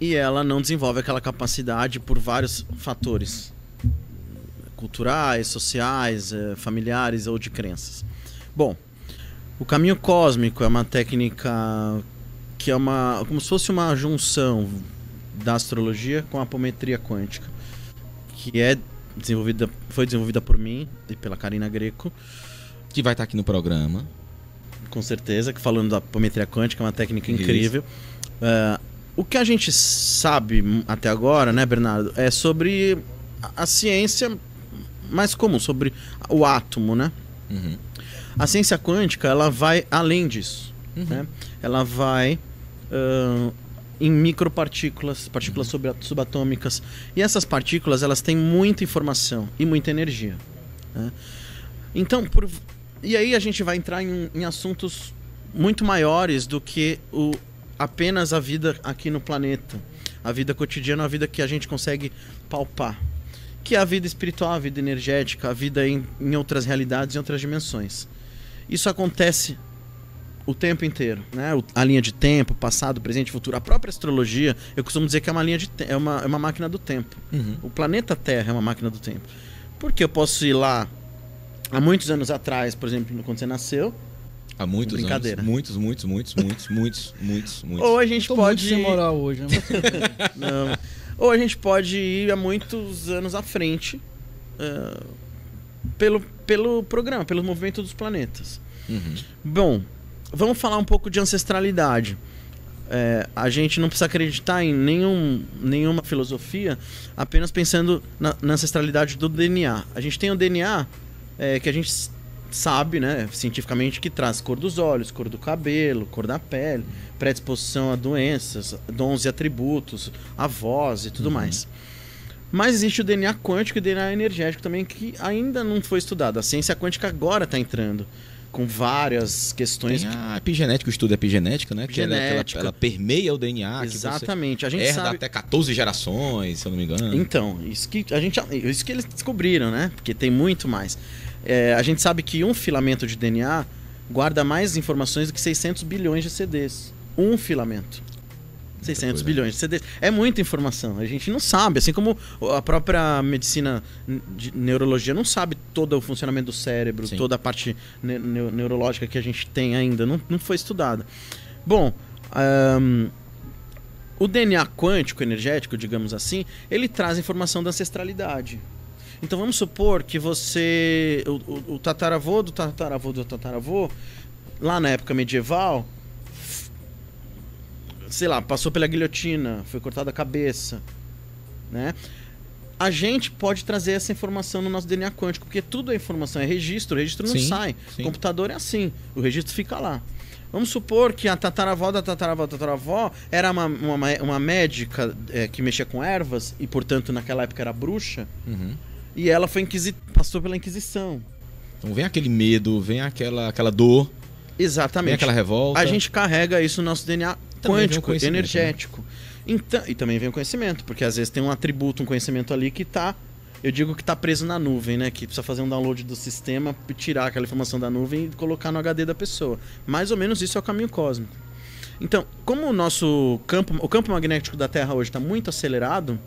Speaker 3: e ela não desenvolve aquela capacidade por vários fatores culturais, sociais, eh, familiares ou de crenças. Bom, o caminho cósmico é uma técnica que é uma como se fosse uma junção da astrologia com a apometria quântica que é desenvolvida, foi desenvolvida por mim e pela Karina Greco.
Speaker 1: Que vai estar aqui no programa.
Speaker 3: Com certeza, que falando da apometria quântica, é uma técnica incrível. Uh, o que a gente sabe até agora, né, Bernardo, é sobre a, ciência mais comum, sobre o átomo, né? Uhum. A ciência quântica, ela vai além disso. Uhum. Né? Ela vai uh, em micropartículas, partículas subatômicas. E essas partículas elas têm muita informação e muita energia. Né? Então, por... e aí a gente vai entrar em, em assuntos muito maiores do que o, apenas a vida aqui no planeta, a vida cotidiana, a vida que a gente consegue palpar, que é a vida espiritual, a vida energética, a vida em, em outras realidades, em outras dimensões. Isso acontece o tempo inteiro, né? A linha de tempo, passado, presente, futuro. A própria astrologia, eu costumo dizer que é uma linha de é uma, é uma máquina do tempo. Uhum. O planeta Terra é uma máquina do tempo. Porque eu posso ir lá há muitos anos atrás, por exemplo, quando você nasceu.
Speaker 1: Há muitos
Speaker 3: Brincadeira.
Speaker 1: anos. Muitos, muitos, muitos, muitos, muitos, muitos, muitos.
Speaker 3: Ou a gente
Speaker 2: Tô
Speaker 3: pode
Speaker 2: muito sem moral hoje, né?
Speaker 3: Não. Ou a gente pode ir há muitos anos à frente uh, pelo, pelo programa, pelo movimento dos planetas. Uhum. Bom, vamos falar um pouco de ancestralidade. É, a gente não precisa acreditar em nenhum, nenhuma filosofia apenas pensando na, na, ancestralidade do DNA. A gente tem o DNA é, que a gente sabe, né, cientificamente, que traz cor dos olhos, cor do cabelo, cor da pele, predisposição a doenças, dons e atributos, a voz e tudo uhum. mais. Mas existe o DNA quântico e o DNA energético também que ainda não foi estudado. A ciência quântica agora está entrando com várias questões.
Speaker 1: Tem a epigenética, o estudo epigenética, né?
Speaker 3: Epigenética.
Speaker 1: Que ela, ela, permeia o DNA.
Speaker 3: Exatamente. a gente
Speaker 1: herda
Speaker 3: sabe...
Speaker 1: até 14 gerações, se eu não me engano.
Speaker 3: Então, isso que, a gente, isso que eles descobriram, né? Porque tem muito mais. É, a gente sabe que um filamento de DNA guarda mais informações do que 600 bilhões de CDs. Um filamento. 600
Speaker 1: coisa.
Speaker 3: bilhões de CDs. É muita informação. A gente não sabe. Assim como a própria medicina de neurologia não sabe todo o funcionamento do cérebro,
Speaker 1: Sim.
Speaker 3: toda a parte ne- neu- neurológica que a gente tem ainda. Não, não foi estudada. Bom, ahn, o DNA quântico energético, digamos assim, ele traz informação da ancestralidade. Então vamos supor que você. O, o- o tataravô do tataravô do tataravô, lá na época medieval, sei lá, passou pela guilhotina, foi cortada a cabeça, né? A gente pode trazer essa informação no nosso DNA quântico, porque tudo é informação, é registro, o registro não
Speaker 1: Sim,
Speaker 3: sai.
Speaker 1: sim.
Speaker 3: Computador é assim, o registro fica lá. Vamos supor que a tataravó da tataravó da tataravó era uma, uma, uma médica é, que mexia com ervas e, portanto, naquela época era bruxa,
Speaker 1: Uhum.
Speaker 3: e ela foi inquisi passou pela Inquisição.
Speaker 1: Então vem aquele medo, vem aquela, aquela dor, vem
Speaker 3: Exatamente.
Speaker 1: aquela revolta.
Speaker 3: A gente carrega isso no nosso DNA
Speaker 1: vem o
Speaker 3: quântico,
Speaker 1: né?
Speaker 3: energético. Então, e também vem o conhecimento, porque às vezes tem um atributo, um conhecimento ali que tá. Eu digo que tá preso na nuvem, né? Que precisa fazer um download do sistema, tirar aquela informação da nuvem e colocar no HD da pessoa. Mais ou menos isso é o caminho cósmico. Então, como o nosso campo, o campo magnético da Terra hoje está muito acelerado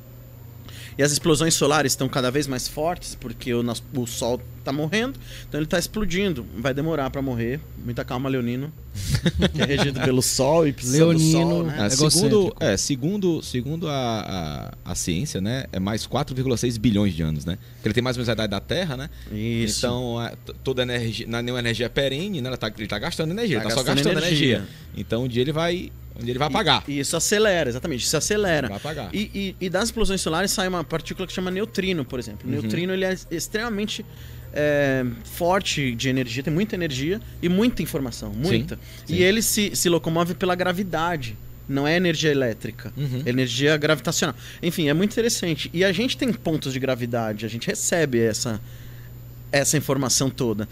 Speaker 3: e as explosões solares estão cada vez mais fortes porque o, nosso, o Sol está morrendo, então ele está explodindo. Vai demorar para morrer. Muita calma, Leonino, que é regido pelo Sol e precisa do Sol,
Speaker 2: Leonino.
Speaker 3: né?
Speaker 1: Ah,
Speaker 2: Egocêntrico.
Speaker 1: segundo, é, segundo, segundo a, a, a ciência, né, é mais 4,6 bilhões de anos, né? Porque ele tem mais ou menos a idade da Terra, né?
Speaker 3: Isso.
Speaker 1: Então, a- t- toda energia, não é nenhuma energia perene, né? Ela tá, ele tá gastando energia,
Speaker 3: Tá
Speaker 1: ele tá só
Speaker 3: gastando
Speaker 1: gastando energia.
Speaker 3: energia.
Speaker 1: Então, um dia ele vai, dia ele vai apagar.
Speaker 3: E, e isso acelera, exatamente, isso acelera.
Speaker 1: Vai apagar.
Speaker 3: E, e- e das explosões solares sai uma partícula que chama neutrino, por exemplo. O
Speaker 1: Uhum.
Speaker 3: neutrino ele é extremamente é, forte de energia, tem muita energia e muita informação, muita.
Speaker 1: sim.
Speaker 3: E ele se, se locomove pela gravidade, não é energia elétrica.
Speaker 1: Uhum.
Speaker 3: É energia gravitacional. Enfim, é muito interessante. E a gente tem pontos de gravidade, a gente recebe essa, essa informação toda.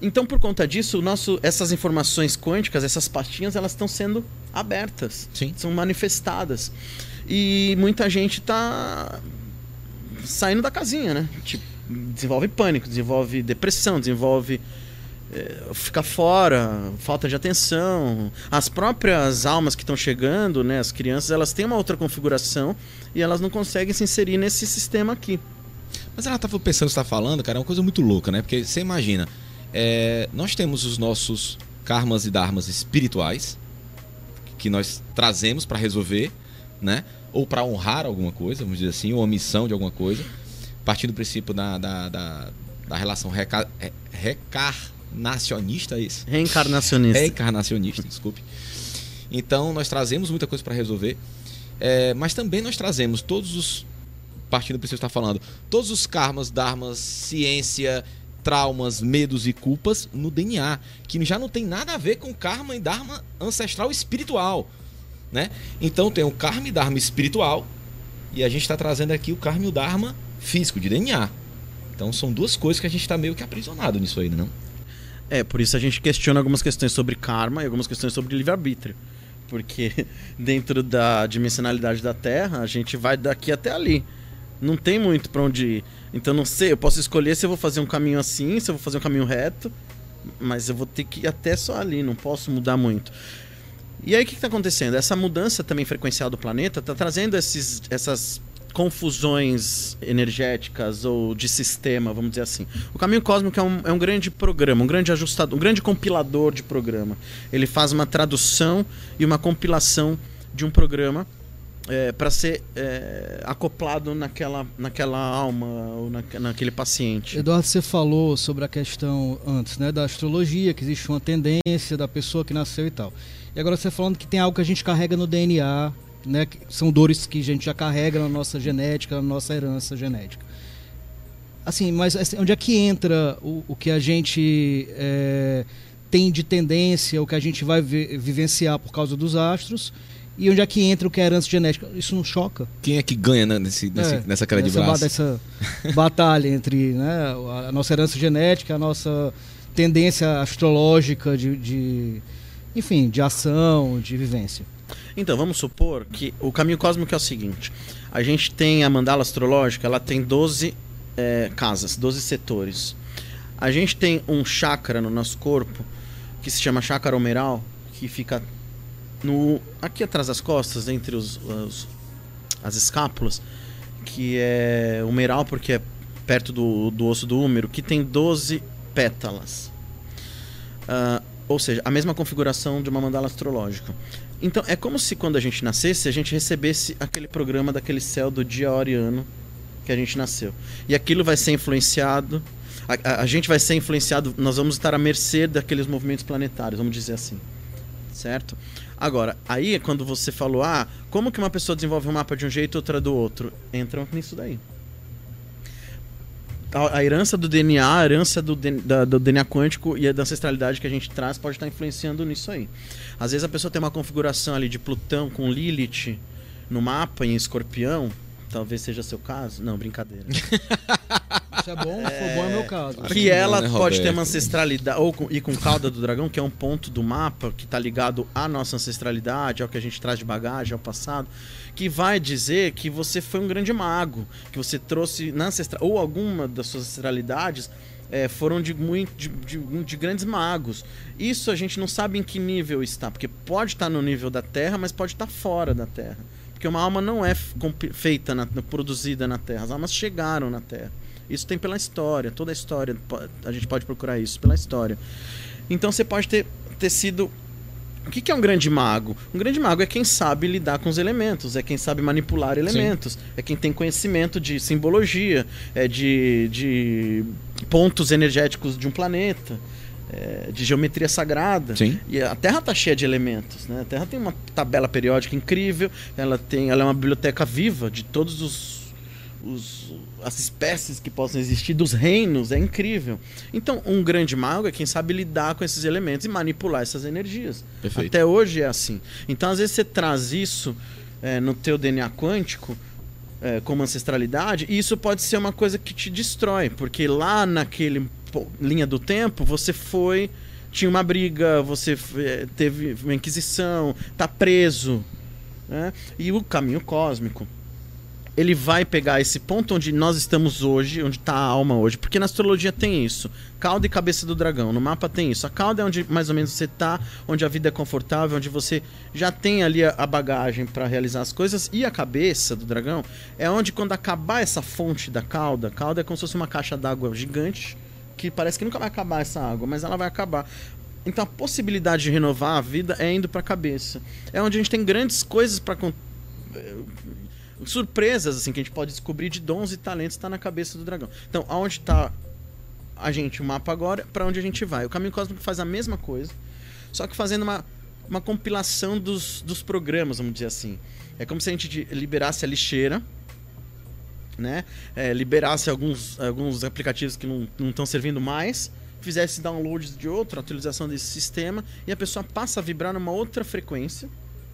Speaker 3: Então, por conta disso, o nosso, essas informações quânticas, essas pastinhas, elas estão sendo abertas
Speaker 1: Sim.
Speaker 3: são manifestadas. E muita gente tá saindo da casinha, né? Tipo, desenvolve pânico, desenvolve depressão, desenvolve eh, ficar fora, falta de atenção. As próprias almas que estão chegando, né, as crianças, elas têm uma outra configuração e elas não conseguem se inserir nesse sistema aqui.
Speaker 1: Mas ela tava pensando, você tá falando, cara, é uma coisa muito louca, né? Porque você imagina, é, nós temos os nossos karmas e dharmas espirituais que nós trazemos para resolver, né? Ou para honrar alguma coisa, vamos dizer assim, ou uma missão de alguma coisa, partindo do princípio da, da, da, da relação reca, re- recarnacionista, é isso?
Speaker 3: Reencarnacionista.
Speaker 1: Reencarnacionista, desculpe. Então, nós trazemos muita coisa para resolver, é, mas também nós trazemos todos os. Partindo do princípio que você está falando, todos os karmas, dharmas, ciência, traumas, medos e culpas no DNA, que já não tem nada a ver com karma e dharma ancestral espiritual. Né? Então tem o karma e dharma espiritual, e a gente está trazendo aqui o karma e o dharma físico, de DNA. Então são duas coisas que a gente está meio que aprisionado nisso aí, não?
Speaker 3: É, por isso a gente questiona algumas questões sobre karma e algumas questões sobre livre-arbítrio. Porque dentro da dimensionalidade da Terra, a gente vai daqui até ali. Não tem muito pra onde ir. Então não sei, eu posso escolher se eu vou fazer um caminho assim, se eu vou fazer um caminho reto, mas eu vou ter que ir até só ali, não posso mudar muito. E aí o que está acontecendo? Essa mudança também frequencial do planeta está trazendo esses, essas confusões energéticas ou de sistema, vamos dizer assim. O Caminho Cósmico é um, é um grande programa, um grande ajustador, um grande compilador de programa. Ele faz uma tradução e uma compilação de um programa para ser é, acoplado naquela, naquela alma ou na, naquele paciente.
Speaker 2: Eduardo, você falou sobre a questão antes, né, da astrologia, que existe uma tendência da pessoa que nasceu e tal. E agora você falando que tem algo que a gente carrega no DNA, né, que são dores que a gente já carrega na nossa genética, na nossa herança genética. Assim, mas assim, onde é que entra o, o que a gente é, tem de tendência, o que a gente vai vi- vivenciar por causa dos astros, e onde é que entra o que é herança genética? Isso não choca?
Speaker 1: Quem é que ganha né, nesse, nesse-
Speaker 2: É,
Speaker 1: nessa cara de braço?
Speaker 2: Dessa batalha entre né, a nossa herança genética, a nossa tendência astrológica de, de- enfim, de ação, de vivência.
Speaker 3: Então, vamos supor que o caminho cósmico é o seguinte: a gente tem a mandala astrológica, ela tem 12 é, casas, 12 setores. A gente tem um chakra no nosso corpo que se chama chakra humeral, que fica no aqui atrás das costas, entre os, os as escápulas, que é o meral, porque é perto do, do osso do úmero, que tem 12 pétalas. Uh, ou seja, a mesma configuração de uma mandala astrológica. Então, é como se quando a gente nascesse, a gente recebesse aquele programa daquele céu do dia, hora e ano que a gente nasceu. E aquilo vai ser influenciado, a, a, a gente vai ser influenciado, nós vamos estar à mercê daqueles movimentos planetários, vamos dizer assim. Certo? Agora, aí quando você falou, ah, como que uma pessoa desenvolve um mapa de um jeito outra do outro? Entram nisso daí a, a herança do DNA, a herança do, da, do DNA quântico e a da ancestralidade que a gente traz pode estar influenciando nisso aí. Às vezes a pessoa tem uma configuração ali de Plutão com Lilith no mapa em escorpião, talvez seja seu caso. Não, brincadeira.
Speaker 2: Isso é bom, é... bom é meu caso.
Speaker 3: Que, que ela né, pode ter uma ancestralidade, ou com, e com cauda do dragão, que é um ponto do mapa que está ligado à nossa ancestralidade, ao que a gente traz de bagagem, ao passado que vai dizer que você foi um grande mago, que você trouxe na ancestral ou alguma das suas ancestralidades é, foram de, muito, de, de, de, grandes magos. Isso a gente não sabe em que nível está, porque pode estar no nível da Terra, mas pode estar fora da Terra. Porque uma alma não é feita, na, produzida na Terra, as almas chegaram na Terra. Isso tem pela história, toda a história, a gente pode procurar isso pela história. Então você pode ter, ter sido o que, que, é um grande mago? Um grande mago é quem sabe lidar com os elementos, é quem sabe manipular elementos, Sim. é quem tem conhecimento de simbologia, é de, de pontos energéticos de um planeta. É, de geometria sagrada.
Speaker 1: Sim.
Speaker 3: E a Terra está cheia de elementos. Né? A Terra tem uma tabela periódica incrível, ela, tem, ela é uma biblioteca viva de todos os, os as espécies que possam existir, dos reinos, é incrível. Então, um grande mago é quem sabe lidar com esses elementos e manipular essas energias.
Speaker 1: Perfeito.
Speaker 3: Até hoje é assim. Então, às vezes você traz isso é, no teu DNA quântico é, como ancestralidade, e isso pode ser uma coisa que te destrói, porque lá naquele linha do tempo você foi tinha uma briga, você é, teve uma inquisição, tá preso, né? E o caminho cósmico ele vai pegar esse ponto onde nós estamos hoje, onde está a alma hoje, porque na astrologia tem isso, cauda e cabeça do dragão. No mapa tem isso. A cauda é onde mais ou menos você está, onde a vida é confortável, onde você já tem ali a bagagem para realizar as coisas, e a cabeça do dragão é onde quando acabar essa fonte da cauda, cauda é como se fosse uma caixa d'água gigante que parece que nunca vai acabar essa água, mas ela vai acabar. Então a possibilidade de renovar a vida é indo para a cabeça. É onde a gente tem grandes coisas para surpresas assim que a gente pode descobrir de dons e talentos está na cabeça do dragão. Então, aonde está a gente o mapa agora, para onde a gente vai? O caminho cósmico faz a mesma coisa, só que fazendo uma, uma compilação dos, dos programas, vamos dizer assim. É como se a gente liberasse a lixeira, né? É, liberasse alguns, alguns aplicativos que não estão servindo mais, fizesse downloads de outra atualização desse sistema e a pessoa passa a vibrar numa outra frequência,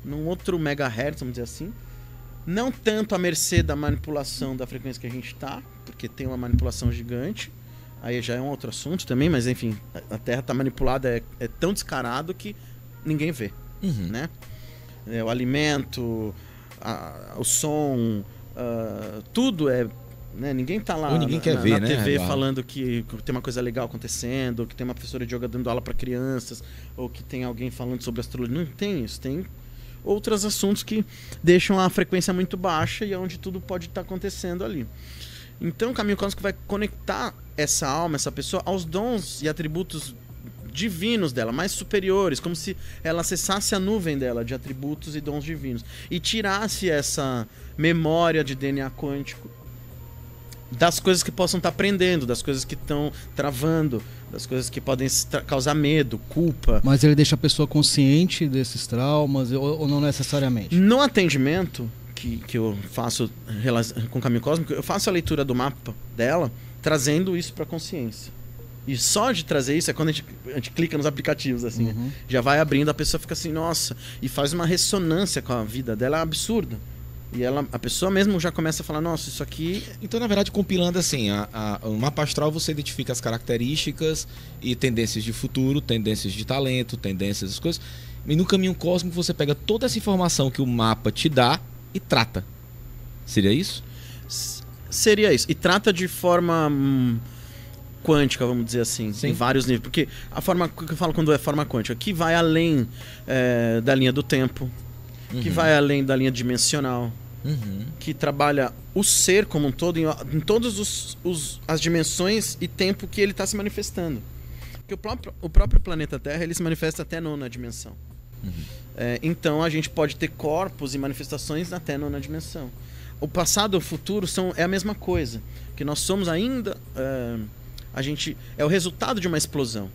Speaker 3: num outro megahertz, vamos dizer assim não tanto à mercê da manipulação da frequência que a gente está, porque tem uma manipulação gigante. Aí já é um outro assunto também, mas enfim, a Terra está manipulada, é, é, tão descarado que ninguém vê. Uhum. Né? É, o alimento, a, o som, uh, tudo é. Né? Ninguém está lá
Speaker 1: Ou ninguém
Speaker 3: na,
Speaker 1: quer
Speaker 3: na,
Speaker 1: ver,
Speaker 3: na
Speaker 1: né?
Speaker 3: TV falando que, que, tem uma coisa legal acontecendo, que tem uma professora de yoga dando aula para crianças, ou que tem alguém falando sobre astrologia. Não tem isso, tem outros assuntos que deixam a frequência muito baixa e é onde tudo pode estar tá acontecendo ali. Então o caminho cósmico vai conectar essa alma, essa pessoa, aos dons e atributos divinos dela, mais superiores, como se ela acessasse a nuvem dela de atributos e dons divinos e tirasse essa memória de DNA quântico das coisas que possam estar aprendendo, das coisas que estão travando, das coisas que podem causar medo, culpa.
Speaker 2: Mas ele deixa a pessoa consciente desses traumas ou, ou não necessariamente?
Speaker 3: No atendimento que, que eu faço com o caminho cósmico, eu faço a leitura do mapa dela, trazendo isso para a consciência. E só de trazer isso é quando a gente, a gente clica nos aplicativos, assim. Uhum. Já vai abrindo, a pessoa fica assim, nossa, e faz uma ressonância com a vida dela é absurda. E ela, a pessoa mesmo já começa a falar, nossa, isso aqui.
Speaker 1: Então, na verdade, compilando assim, a, a, o mapa astral você identifica as características e tendências de futuro, tendências de talento, tendências, as coisas. E no caminho cósmico você pega toda essa informação que o mapa te dá e trata. Seria isso?
Speaker 3: S seria isso. E trata de forma. Hum, quântica, vamos dizer assim,
Speaker 1: Sim.
Speaker 3: em vários níveis. Porque a forma que eu falo quando é forma quântica, que vai além é, da linha do tempo, que
Speaker 1: Uhum.
Speaker 3: vai além da linha dimensional,
Speaker 1: Uhum.
Speaker 3: que trabalha o ser como um todo em, em todas as dimensões e tempo que ele está se manifestando. Porque o próprio, o próprio planeta Terra ele se manifesta até nona dimensão. É, então a gente pode ter corpos e manifestações até nona dimensão. O passado e o futuro são, é a mesma coisa. Que nós somos ainda. é, a gente é o resultado de uma explosão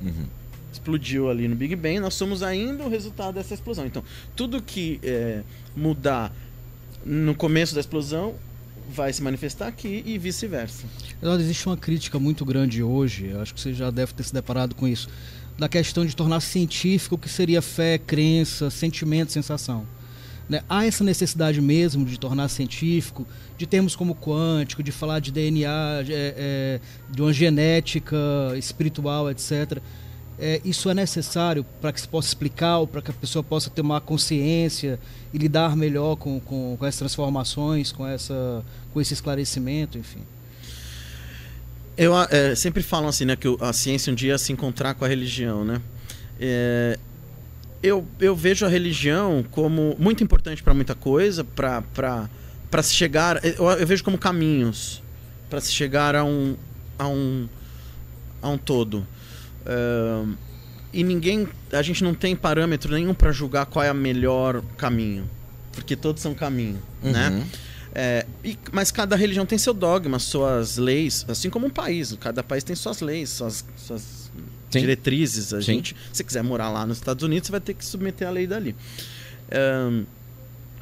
Speaker 1: Uhum.
Speaker 3: explodiu ali no Big Bang, nós somos ainda o resultado dessa explosão. Então, tudo que é, mudar no começo da explosão vai se manifestar aqui e vice-versa.
Speaker 2: Eduardo, existe uma crítica muito grande hoje, eu acho que você já deve ter se deparado com isso, da questão de tornar científico o que seria fé, crença, sentimento, sensação. Né? Há essa necessidade mesmo de tornar científico, de termos como quântico, de falar de DNA, de, é, é, de uma genética espiritual, etc. É, isso é necessário para que se possa explicar, ou para que a pessoa possa ter uma consciência e lidar melhor com, com, com essas transformações, com, essa, com esse esclarecimento, enfim.
Speaker 3: Eu é, sempre falam assim, né, que a ciência um dia ia se encontrar com a religião, né? É, eu, eu vejo a religião como muito importante para muita coisa, para para se chegar, eu, eu vejo como caminhos para se chegar a um a um a um todo. É, e ninguém, a gente não tem parâmetro nenhum para julgar qual é o melhor caminho, porque todos são caminho, né?
Speaker 1: Uhum.
Speaker 3: É, e- mas cada religião tem seu dogma, suas leis, assim como um país. Cada país tem suas leis, suas, suas
Speaker 1: Sim.
Speaker 3: diretrizes. A
Speaker 1: Sim.
Speaker 3: gente, se quiser morar lá nos Estados Unidos, você vai ter que submeter a lei dali. Ahn,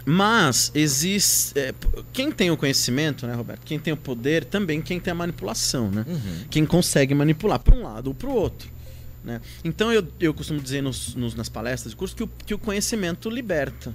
Speaker 3: mas existe. é, quem tem o conhecimento, né, Roberto? Quem tem o poder, também quem tem a manipulação, né?
Speaker 1: Uhum.
Speaker 3: quem consegue manipular para um lado ou para o outro. Né? Então eu, eu costumo dizer nos, nos- nas palestras de curso que o, que o conhecimento liberta.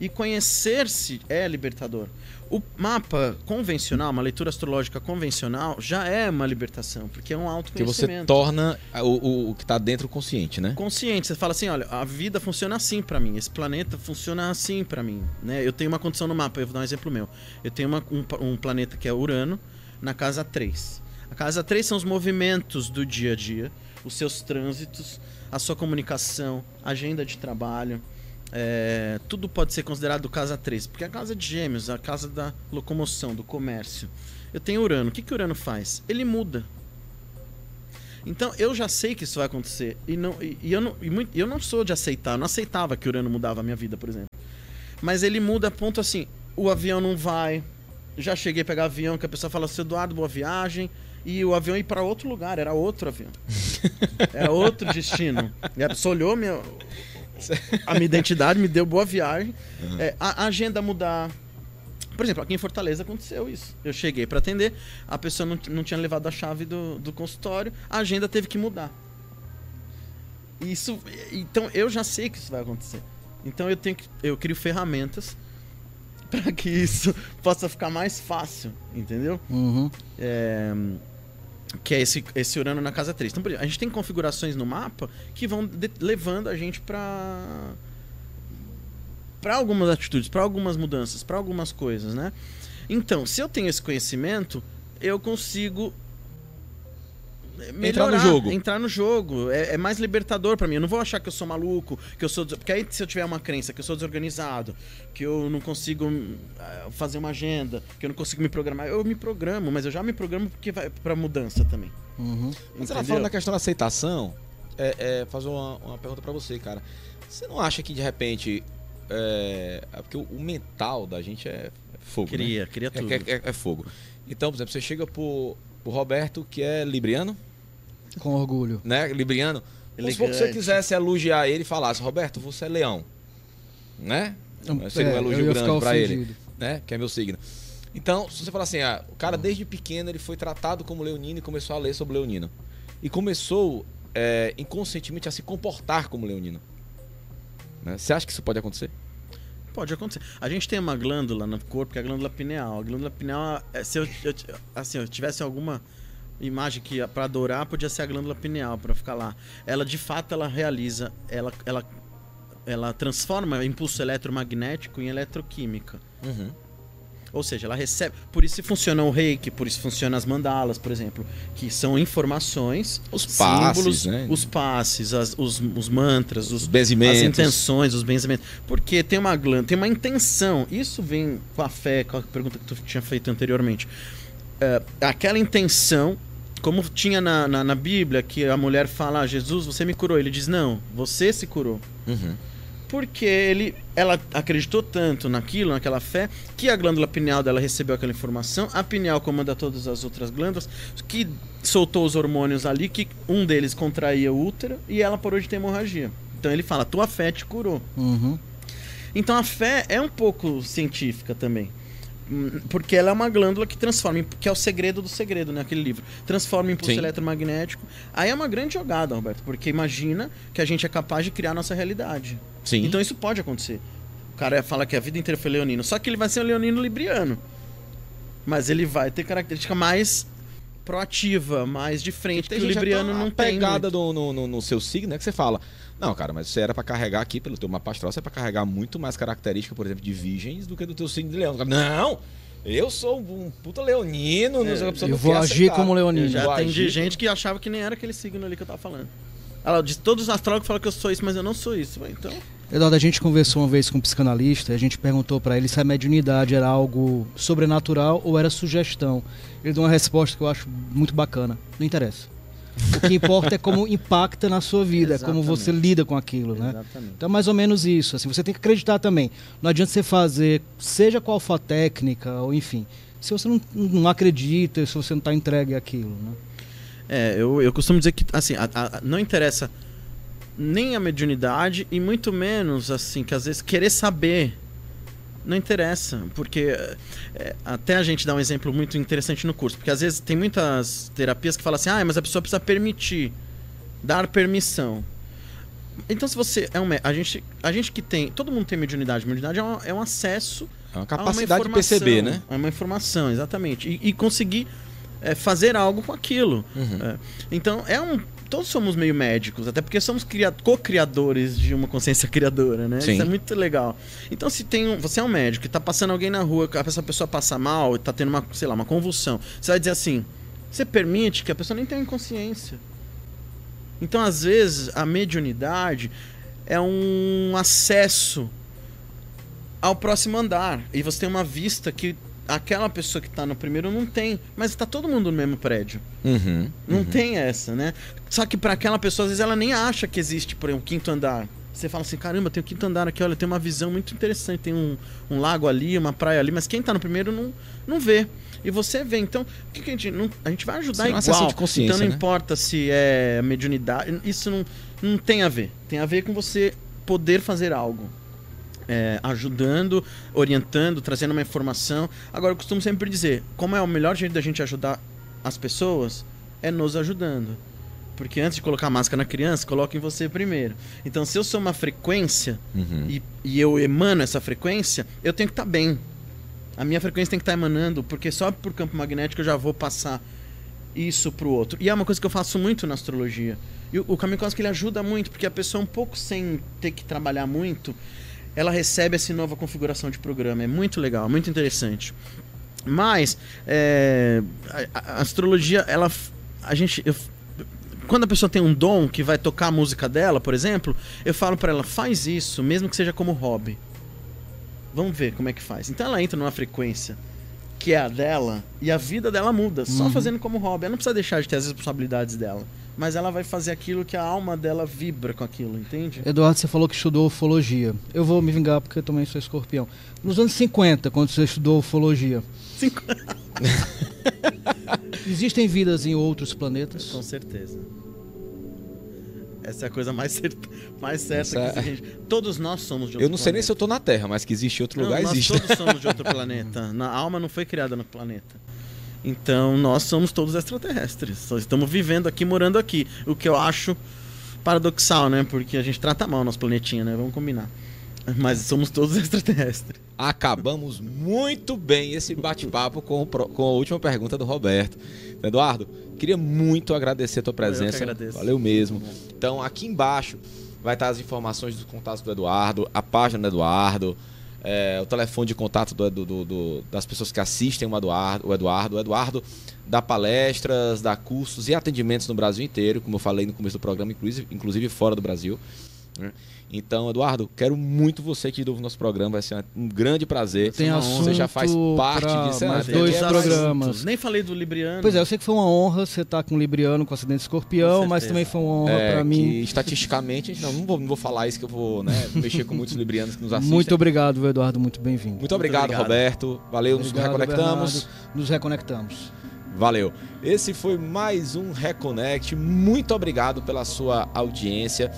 Speaker 3: E conhecer-se é libertador. O mapa convencional, uma leitura astrológica convencional, já é uma libertação, porque é um
Speaker 1: Que você
Speaker 3: autoconhecimento.
Speaker 1: torna o, o, o que tá dentro consciente, né?
Speaker 3: Consciente, você fala assim, olha, a vida funciona assim pra mim, esse planeta funciona assim pra mim, né? Eu tenho uma condição no mapa, eu vou dar um exemplo meu. Eu tenho uma- um, um planeta que é Urano, na casa 3. A casa 3 são os movimentos do dia a dia, os seus trânsitos, a sua comunicação, agenda de trabalho, é, tudo pode ser considerado casa 3, porque é a casa de gêmeos, a casa da locomoção, do comércio. Eu tenho Urano, o que, que Urano faz? Ele muda. Então eu já sei que isso vai acontecer. E, não, e, e eu, não, e muito- eu não sou de aceitar, eu não aceitava que o Urano mudava a minha vida, por exemplo. Mas ele muda a ponto assim: o avião não vai. Já cheguei a pegar avião que a pessoa fala assim, Eduardo, boa viagem. E o avião ia para outro lugar, era outro avião. Era outro destino. E a pessoa olhou minha, a minha identidade, me deu boa viagem. É, a, a agenda mudar. Por exemplo, aqui em Fortaleza aconteceu isso. Eu cheguei para atender, a pessoa não, não tinha levado a chave do, do consultório, a agenda teve que mudar. Isso, então eu já sei que isso vai acontecer. Então eu tenho que, eu crio ferramentas para que isso possa ficar mais fácil, entendeu?
Speaker 2: Uhum.
Speaker 3: É, que é esse, esse Urano na casa 3. Então, por exemplo, a gente tem configurações no mapa que vão levando a gente para para algumas atitudes, para algumas mudanças, para algumas coisas, né? Então, se eu tenho esse conhecimento, eu consigo melhorar,
Speaker 1: no jogo.
Speaker 3: Entrar no jogo. É, é mais libertador para mim. Eu não vou achar que eu sou maluco, que eu sou. Porque aí, se eu tiver uma crença que eu sou desorganizado, que eu não consigo ah, fazer uma agenda, que eu não consigo me programar, eu me programo, mas eu já me programo porque vai para mudança também.
Speaker 2: Uhum.
Speaker 1: Mas ela falando da questão da aceitação, é, é, fazer uma, uma pergunta pra você, cara. Você não acha que de repente. É, é porque o, o mental da gente é, é fogo. né?
Speaker 3: Queria, queria
Speaker 1: É,
Speaker 3: tudo.
Speaker 1: é- é- é fogo. Então, por exemplo, você chega pro, pro Roberto, que é libriano,
Speaker 2: Com orgulho.
Speaker 1: né? Libriano. Vamos supor que você quisesse elogiar ele e falasse, Roberto, você é leão. Né? Seria um
Speaker 2: É,
Speaker 1: elogio
Speaker 2: eu ia
Speaker 1: grande pra ele. né? Que é meu signo. Então, se você falar assim, ah, o cara desde pequeno ele foi tratado como leonino e começou a ler sobre leonino. E começou é, inconscientemente a se comportar como leonino. Né? Você acha que isso pode acontecer?
Speaker 3: Pode acontecer. A gente tem uma glândula no corpo que é a glândula pineal. A glândula pineal, é, se eu, eu- assim, eu tivesse alguma imagem que para adorar, podia ser a glândula pineal para ficar lá. Ela de fato ela realiza, ela ela ela transforma impulso eletromagnético em eletroquímica.
Speaker 1: Uhum.
Speaker 3: Ou seja, ela recebe. Por isso funciona o reiki, por isso funciona as mandalas, por exemplo, que são informações,
Speaker 1: Os passes,
Speaker 3: símbolos,
Speaker 1: né?
Speaker 3: os passes, as- os, os mantras, os,
Speaker 1: Os benzimentos.
Speaker 3: as intenções, os benzimentos. Porque tem uma glândula, tem uma intenção. Isso vem com a fé, com a pergunta que tu tinha feito anteriormente. É, aquela intenção, como tinha na, na, na Bíblia, que a mulher fala, ah, Jesus, você me curou. Ele diz, não, você se curou.
Speaker 1: Uhum.
Speaker 3: Porque ele, ela acreditou tanto naquilo, naquela fé, que a glândula pineal dela recebeu aquela informação. A pineal comanda todas as outras glândulas, que soltou os hormônios ali, que um deles contraía o útero e ela parou de ter hemorragia. Então ele fala, tua fé te curou.
Speaker 2: Uhum.
Speaker 3: Então a fé é um pouco científica também. Porque ela é uma glândula que transforma, que é o segredo do segredo, né? Aquele livro. Transforma em impulso
Speaker 1: Sim.
Speaker 3: eletromagnético. Aí é uma grande jogada, Roberto, porque imagina que a gente é capaz de criar a nossa realidade.
Speaker 1: Sim.
Speaker 3: Então isso pode acontecer. O cara fala que a vida inteira foi leonino, só que ele vai ser um leonino libriano. Mas ele vai ter característica mais proativa, mais de frente, que o
Speaker 1: gente já
Speaker 3: libriano não tem.
Speaker 1: pegada
Speaker 3: muito.
Speaker 1: no, no, no- no seu signo, é que você fala. Não, cara, mas você era pra carregar aqui pelo teu mapa astral, você é pra carregar muito mais característica, por exemplo, de virgens do que do teu signo de leão. Não! Eu sou um puta leonino, não
Speaker 3: É,
Speaker 1: sei, a pessoa
Speaker 2: eu
Speaker 1: não
Speaker 2: vou agir
Speaker 1: aceitar.
Speaker 2: como leonino.
Speaker 3: Eu já atendi
Speaker 1: agir-
Speaker 3: gente que achava que nem era aquele signo ali que eu tava falando. Ela disse, todos os astrólogos falam que eu sou isso, mas eu não sou isso. Então,
Speaker 2: Eduardo, a gente conversou uma vez com um psicanalista e a gente perguntou pra ele se a mediunidade era algo sobrenatural ou era sugestão. Ele deu uma resposta que eu acho muito bacana. Não interessa. O que importa é como impacta na sua vida, é como
Speaker 3: Exatamente.
Speaker 2: você lida com aquilo, né?
Speaker 3: exatamente.
Speaker 2: Então é mais ou menos isso. Assim, você tem que acreditar também. Não adianta você fazer, seja qual for a técnica, ou enfim, se você não, não acredita, se você não está entregue àquilo. Né?
Speaker 3: É, eu, eu costumo dizer que, assim, a- a- não interessa nem a mediunidade e muito menos, assim, que às vezes querer saber não interessa, porque é, até a gente dá um exemplo muito interessante no curso, porque às vezes tem muitas terapias que falam assim, ah, mas a pessoa precisa permitir, dar permissão. Então se você é um a gente a gente que tem, todo mundo tem mediunidade, mediunidade é um, é um acesso
Speaker 1: É uma capacidade de
Speaker 3: informação,
Speaker 1: perceber, né?
Speaker 3: É uma informação, exatamente. E, e conseguir é, fazer algo com aquilo.
Speaker 1: Uhum.
Speaker 3: É. Então, é um. Todos somos meio médicos, até porque somos cria- co-criadores de uma consciência criadora, né?
Speaker 1: Sim.
Speaker 3: Isso é muito legal. Então, se tem um. Você é um médico e tá passando alguém na rua, essa pessoa passa mal e tá tendo uma, sei lá, uma convulsão. Você vai dizer assim: você permite que a pessoa nem tenha inconsciência. Então, às vezes, a mediunidade é um acesso ao próximo andar. E você tem uma vista que aquela pessoa que tá no primeiro não tem. Mas tá todo mundo no mesmo prédio.
Speaker 1: Uhum.
Speaker 3: Não
Speaker 1: uhum.
Speaker 3: tem essa, né? Só que para aquela pessoa, às vezes, ela nem acha que existe, por exemplo, um quinto andar. Você fala assim, caramba, tem o quinto andar aqui, olha, tem uma visão muito interessante, tem um, um lago ali, uma praia ali, mas quem tá no primeiro não, não vê. E você vê, então, o que, que a gente. Não, a gente vai ajudar
Speaker 1: Sim, uma sensação
Speaker 3: igual.
Speaker 1: de consciência,
Speaker 3: então não
Speaker 1: né?
Speaker 3: importa se é mediunidade, isso não, não tem a ver. Tem a ver com você poder fazer algo. É, ajudando, orientando, trazendo uma informação. Agora, eu costumo sempre dizer, como é o melhor jeito da gente ajudar as pessoas, é nos ajudando. Porque antes de colocar a máscara na criança, coloca em você primeiro. Então, se eu sou uma frequência
Speaker 1: Uhum.
Speaker 3: e, e eu emano essa frequência, eu tenho que estar bem. A minha frequência tem que estar emanando, porque só por campo magnético eu já vou passar isso pro outro. E é uma coisa que eu faço muito na astrologia. E o, o caminho cósmico ele ajuda muito, porque a pessoa um pouco sem ter que trabalhar muito, ela recebe essa nova configuração de programa. É muito legal, muito interessante. Mas é, a, a astrologia, ela, a gente, eu quando a pessoa tem um dom que vai tocar a música dela, por exemplo, eu falo pra ela, faz isso, mesmo que seja como hobby. Vamos ver como é que faz. Então ela entra numa frequência que é a dela e a vida dela muda, só
Speaker 2: Uhum.
Speaker 3: fazendo como hobby. Ela não precisa deixar de ter as responsabilidades dela, mas ela vai fazer aquilo que a alma dela vibra com aquilo, entende?
Speaker 2: Eduardo, você falou que estudou ufologia. Eu vou me vingar porque eu também sou escorpião. Nos anos 50, quando você estudou ufologia,
Speaker 3: Cinco-
Speaker 2: existem vidas em outros planetas?
Speaker 3: Com certeza. Essa é a coisa mais, cer- mais certa
Speaker 1: Essa
Speaker 3: que a gente... Todos nós somos de outro
Speaker 1: Eu não sei nem se eu
Speaker 3: planeta.
Speaker 1: tô na Terra, mas que existe outro lugar,
Speaker 3: não,
Speaker 1: existe.
Speaker 3: Nós todos somos de outro planeta. Na a alma não foi criada no planeta. Então nós somos todos extraterrestres. Só estamos vivendo aqui, morando aqui. O que eu acho paradoxal, né? Porque a gente trata mal nosso planetinha, né? Vamos combinar. Mas somos todos extraterrestres.
Speaker 1: Acabamos muito bem esse bate-papo com, o com a última pergunta do Roberto. Eduardo, queria muito agradecer a tua
Speaker 3: Eu
Speaker 1: presença.
Speaker 3: que agradeço.
Speaker 1: Valeu mesmo. Então, aqui embaixo vai estar as informações dos contatos do Eduardo, a página do Eduardo, é, o telefone de contato do, do, do, das pessoas que assistem o Eduardo, o Eduardo. O Eduardo dá palestras, dá cursos e atendimentos no Brasil inteiro, como eu falei no começo do programa, inclusive, inclusive fora do Brasil. Né? Então, Eduardo, quero muito você aqui do nosso programa, vai ser um grande prazer.
Speaker 2: Tem assunto
Speaker 1: você já faz parte disso.
Speaker 2: Mais dois
Speaker 1: Tem
Speaker 2: programas.
Speaker 3: Nem falei do Libriano.
Speaker 2: Pois é, eu sei que foi uma honra você estar com o Libriano, com o acidente escorpião, mas também foi uma honra
Speaker 1: É,
Speaker 2: para
Speaker 1: que
Speaker 2: mim.
Speaker 1: estatisticamente, não, não vou, não vou falar isso que eu vou né, mexer com muitos librianos que nos assistem.
Speaker 2: Muito obrigado, Eduardo, muito bem-vindo.
Speaker 1: Muito obrigado,
Speaker 3: obrigado.
Speaker 1: Roberto. Valeu, nos
Speaker 2: Obrigado,
Speaker 1: reconectamos.
Speaker 2: Bernardo. Nos reconectamos.
Speaker 1: Valeu. Esse foi mais um Reconnect. Muito obrigado pela sua audiência.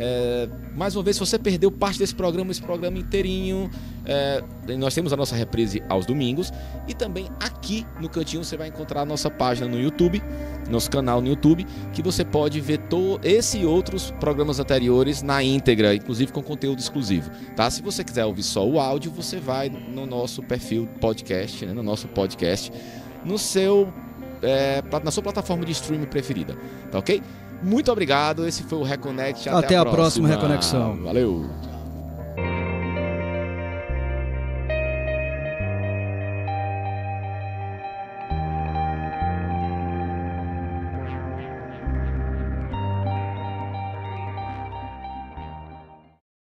Speaker 1: É, mais uma vez, se você perdeu parte desse programa, esse programa inteirinho, é, nós temos a nossa reprise aos domingos e também aqui no cantinho você vai encontrar a nossa página no YouTube, nosso canal no YouTube, que você pode ver to- esse e outros programas anteriores na íntegra, inclusive com conteúdo exclusivo. Tá? Se você quiser ouvir só o áudio, você vai no nosso perfil podcast, né, no nosso podcast, no seu é, na sua plataforma de streaming preferida, tá ok? Muito obrigado, esse foi o Reconnect.
Speaker 2: Até a próxima Reconexão.
Speaker 1: Valeu!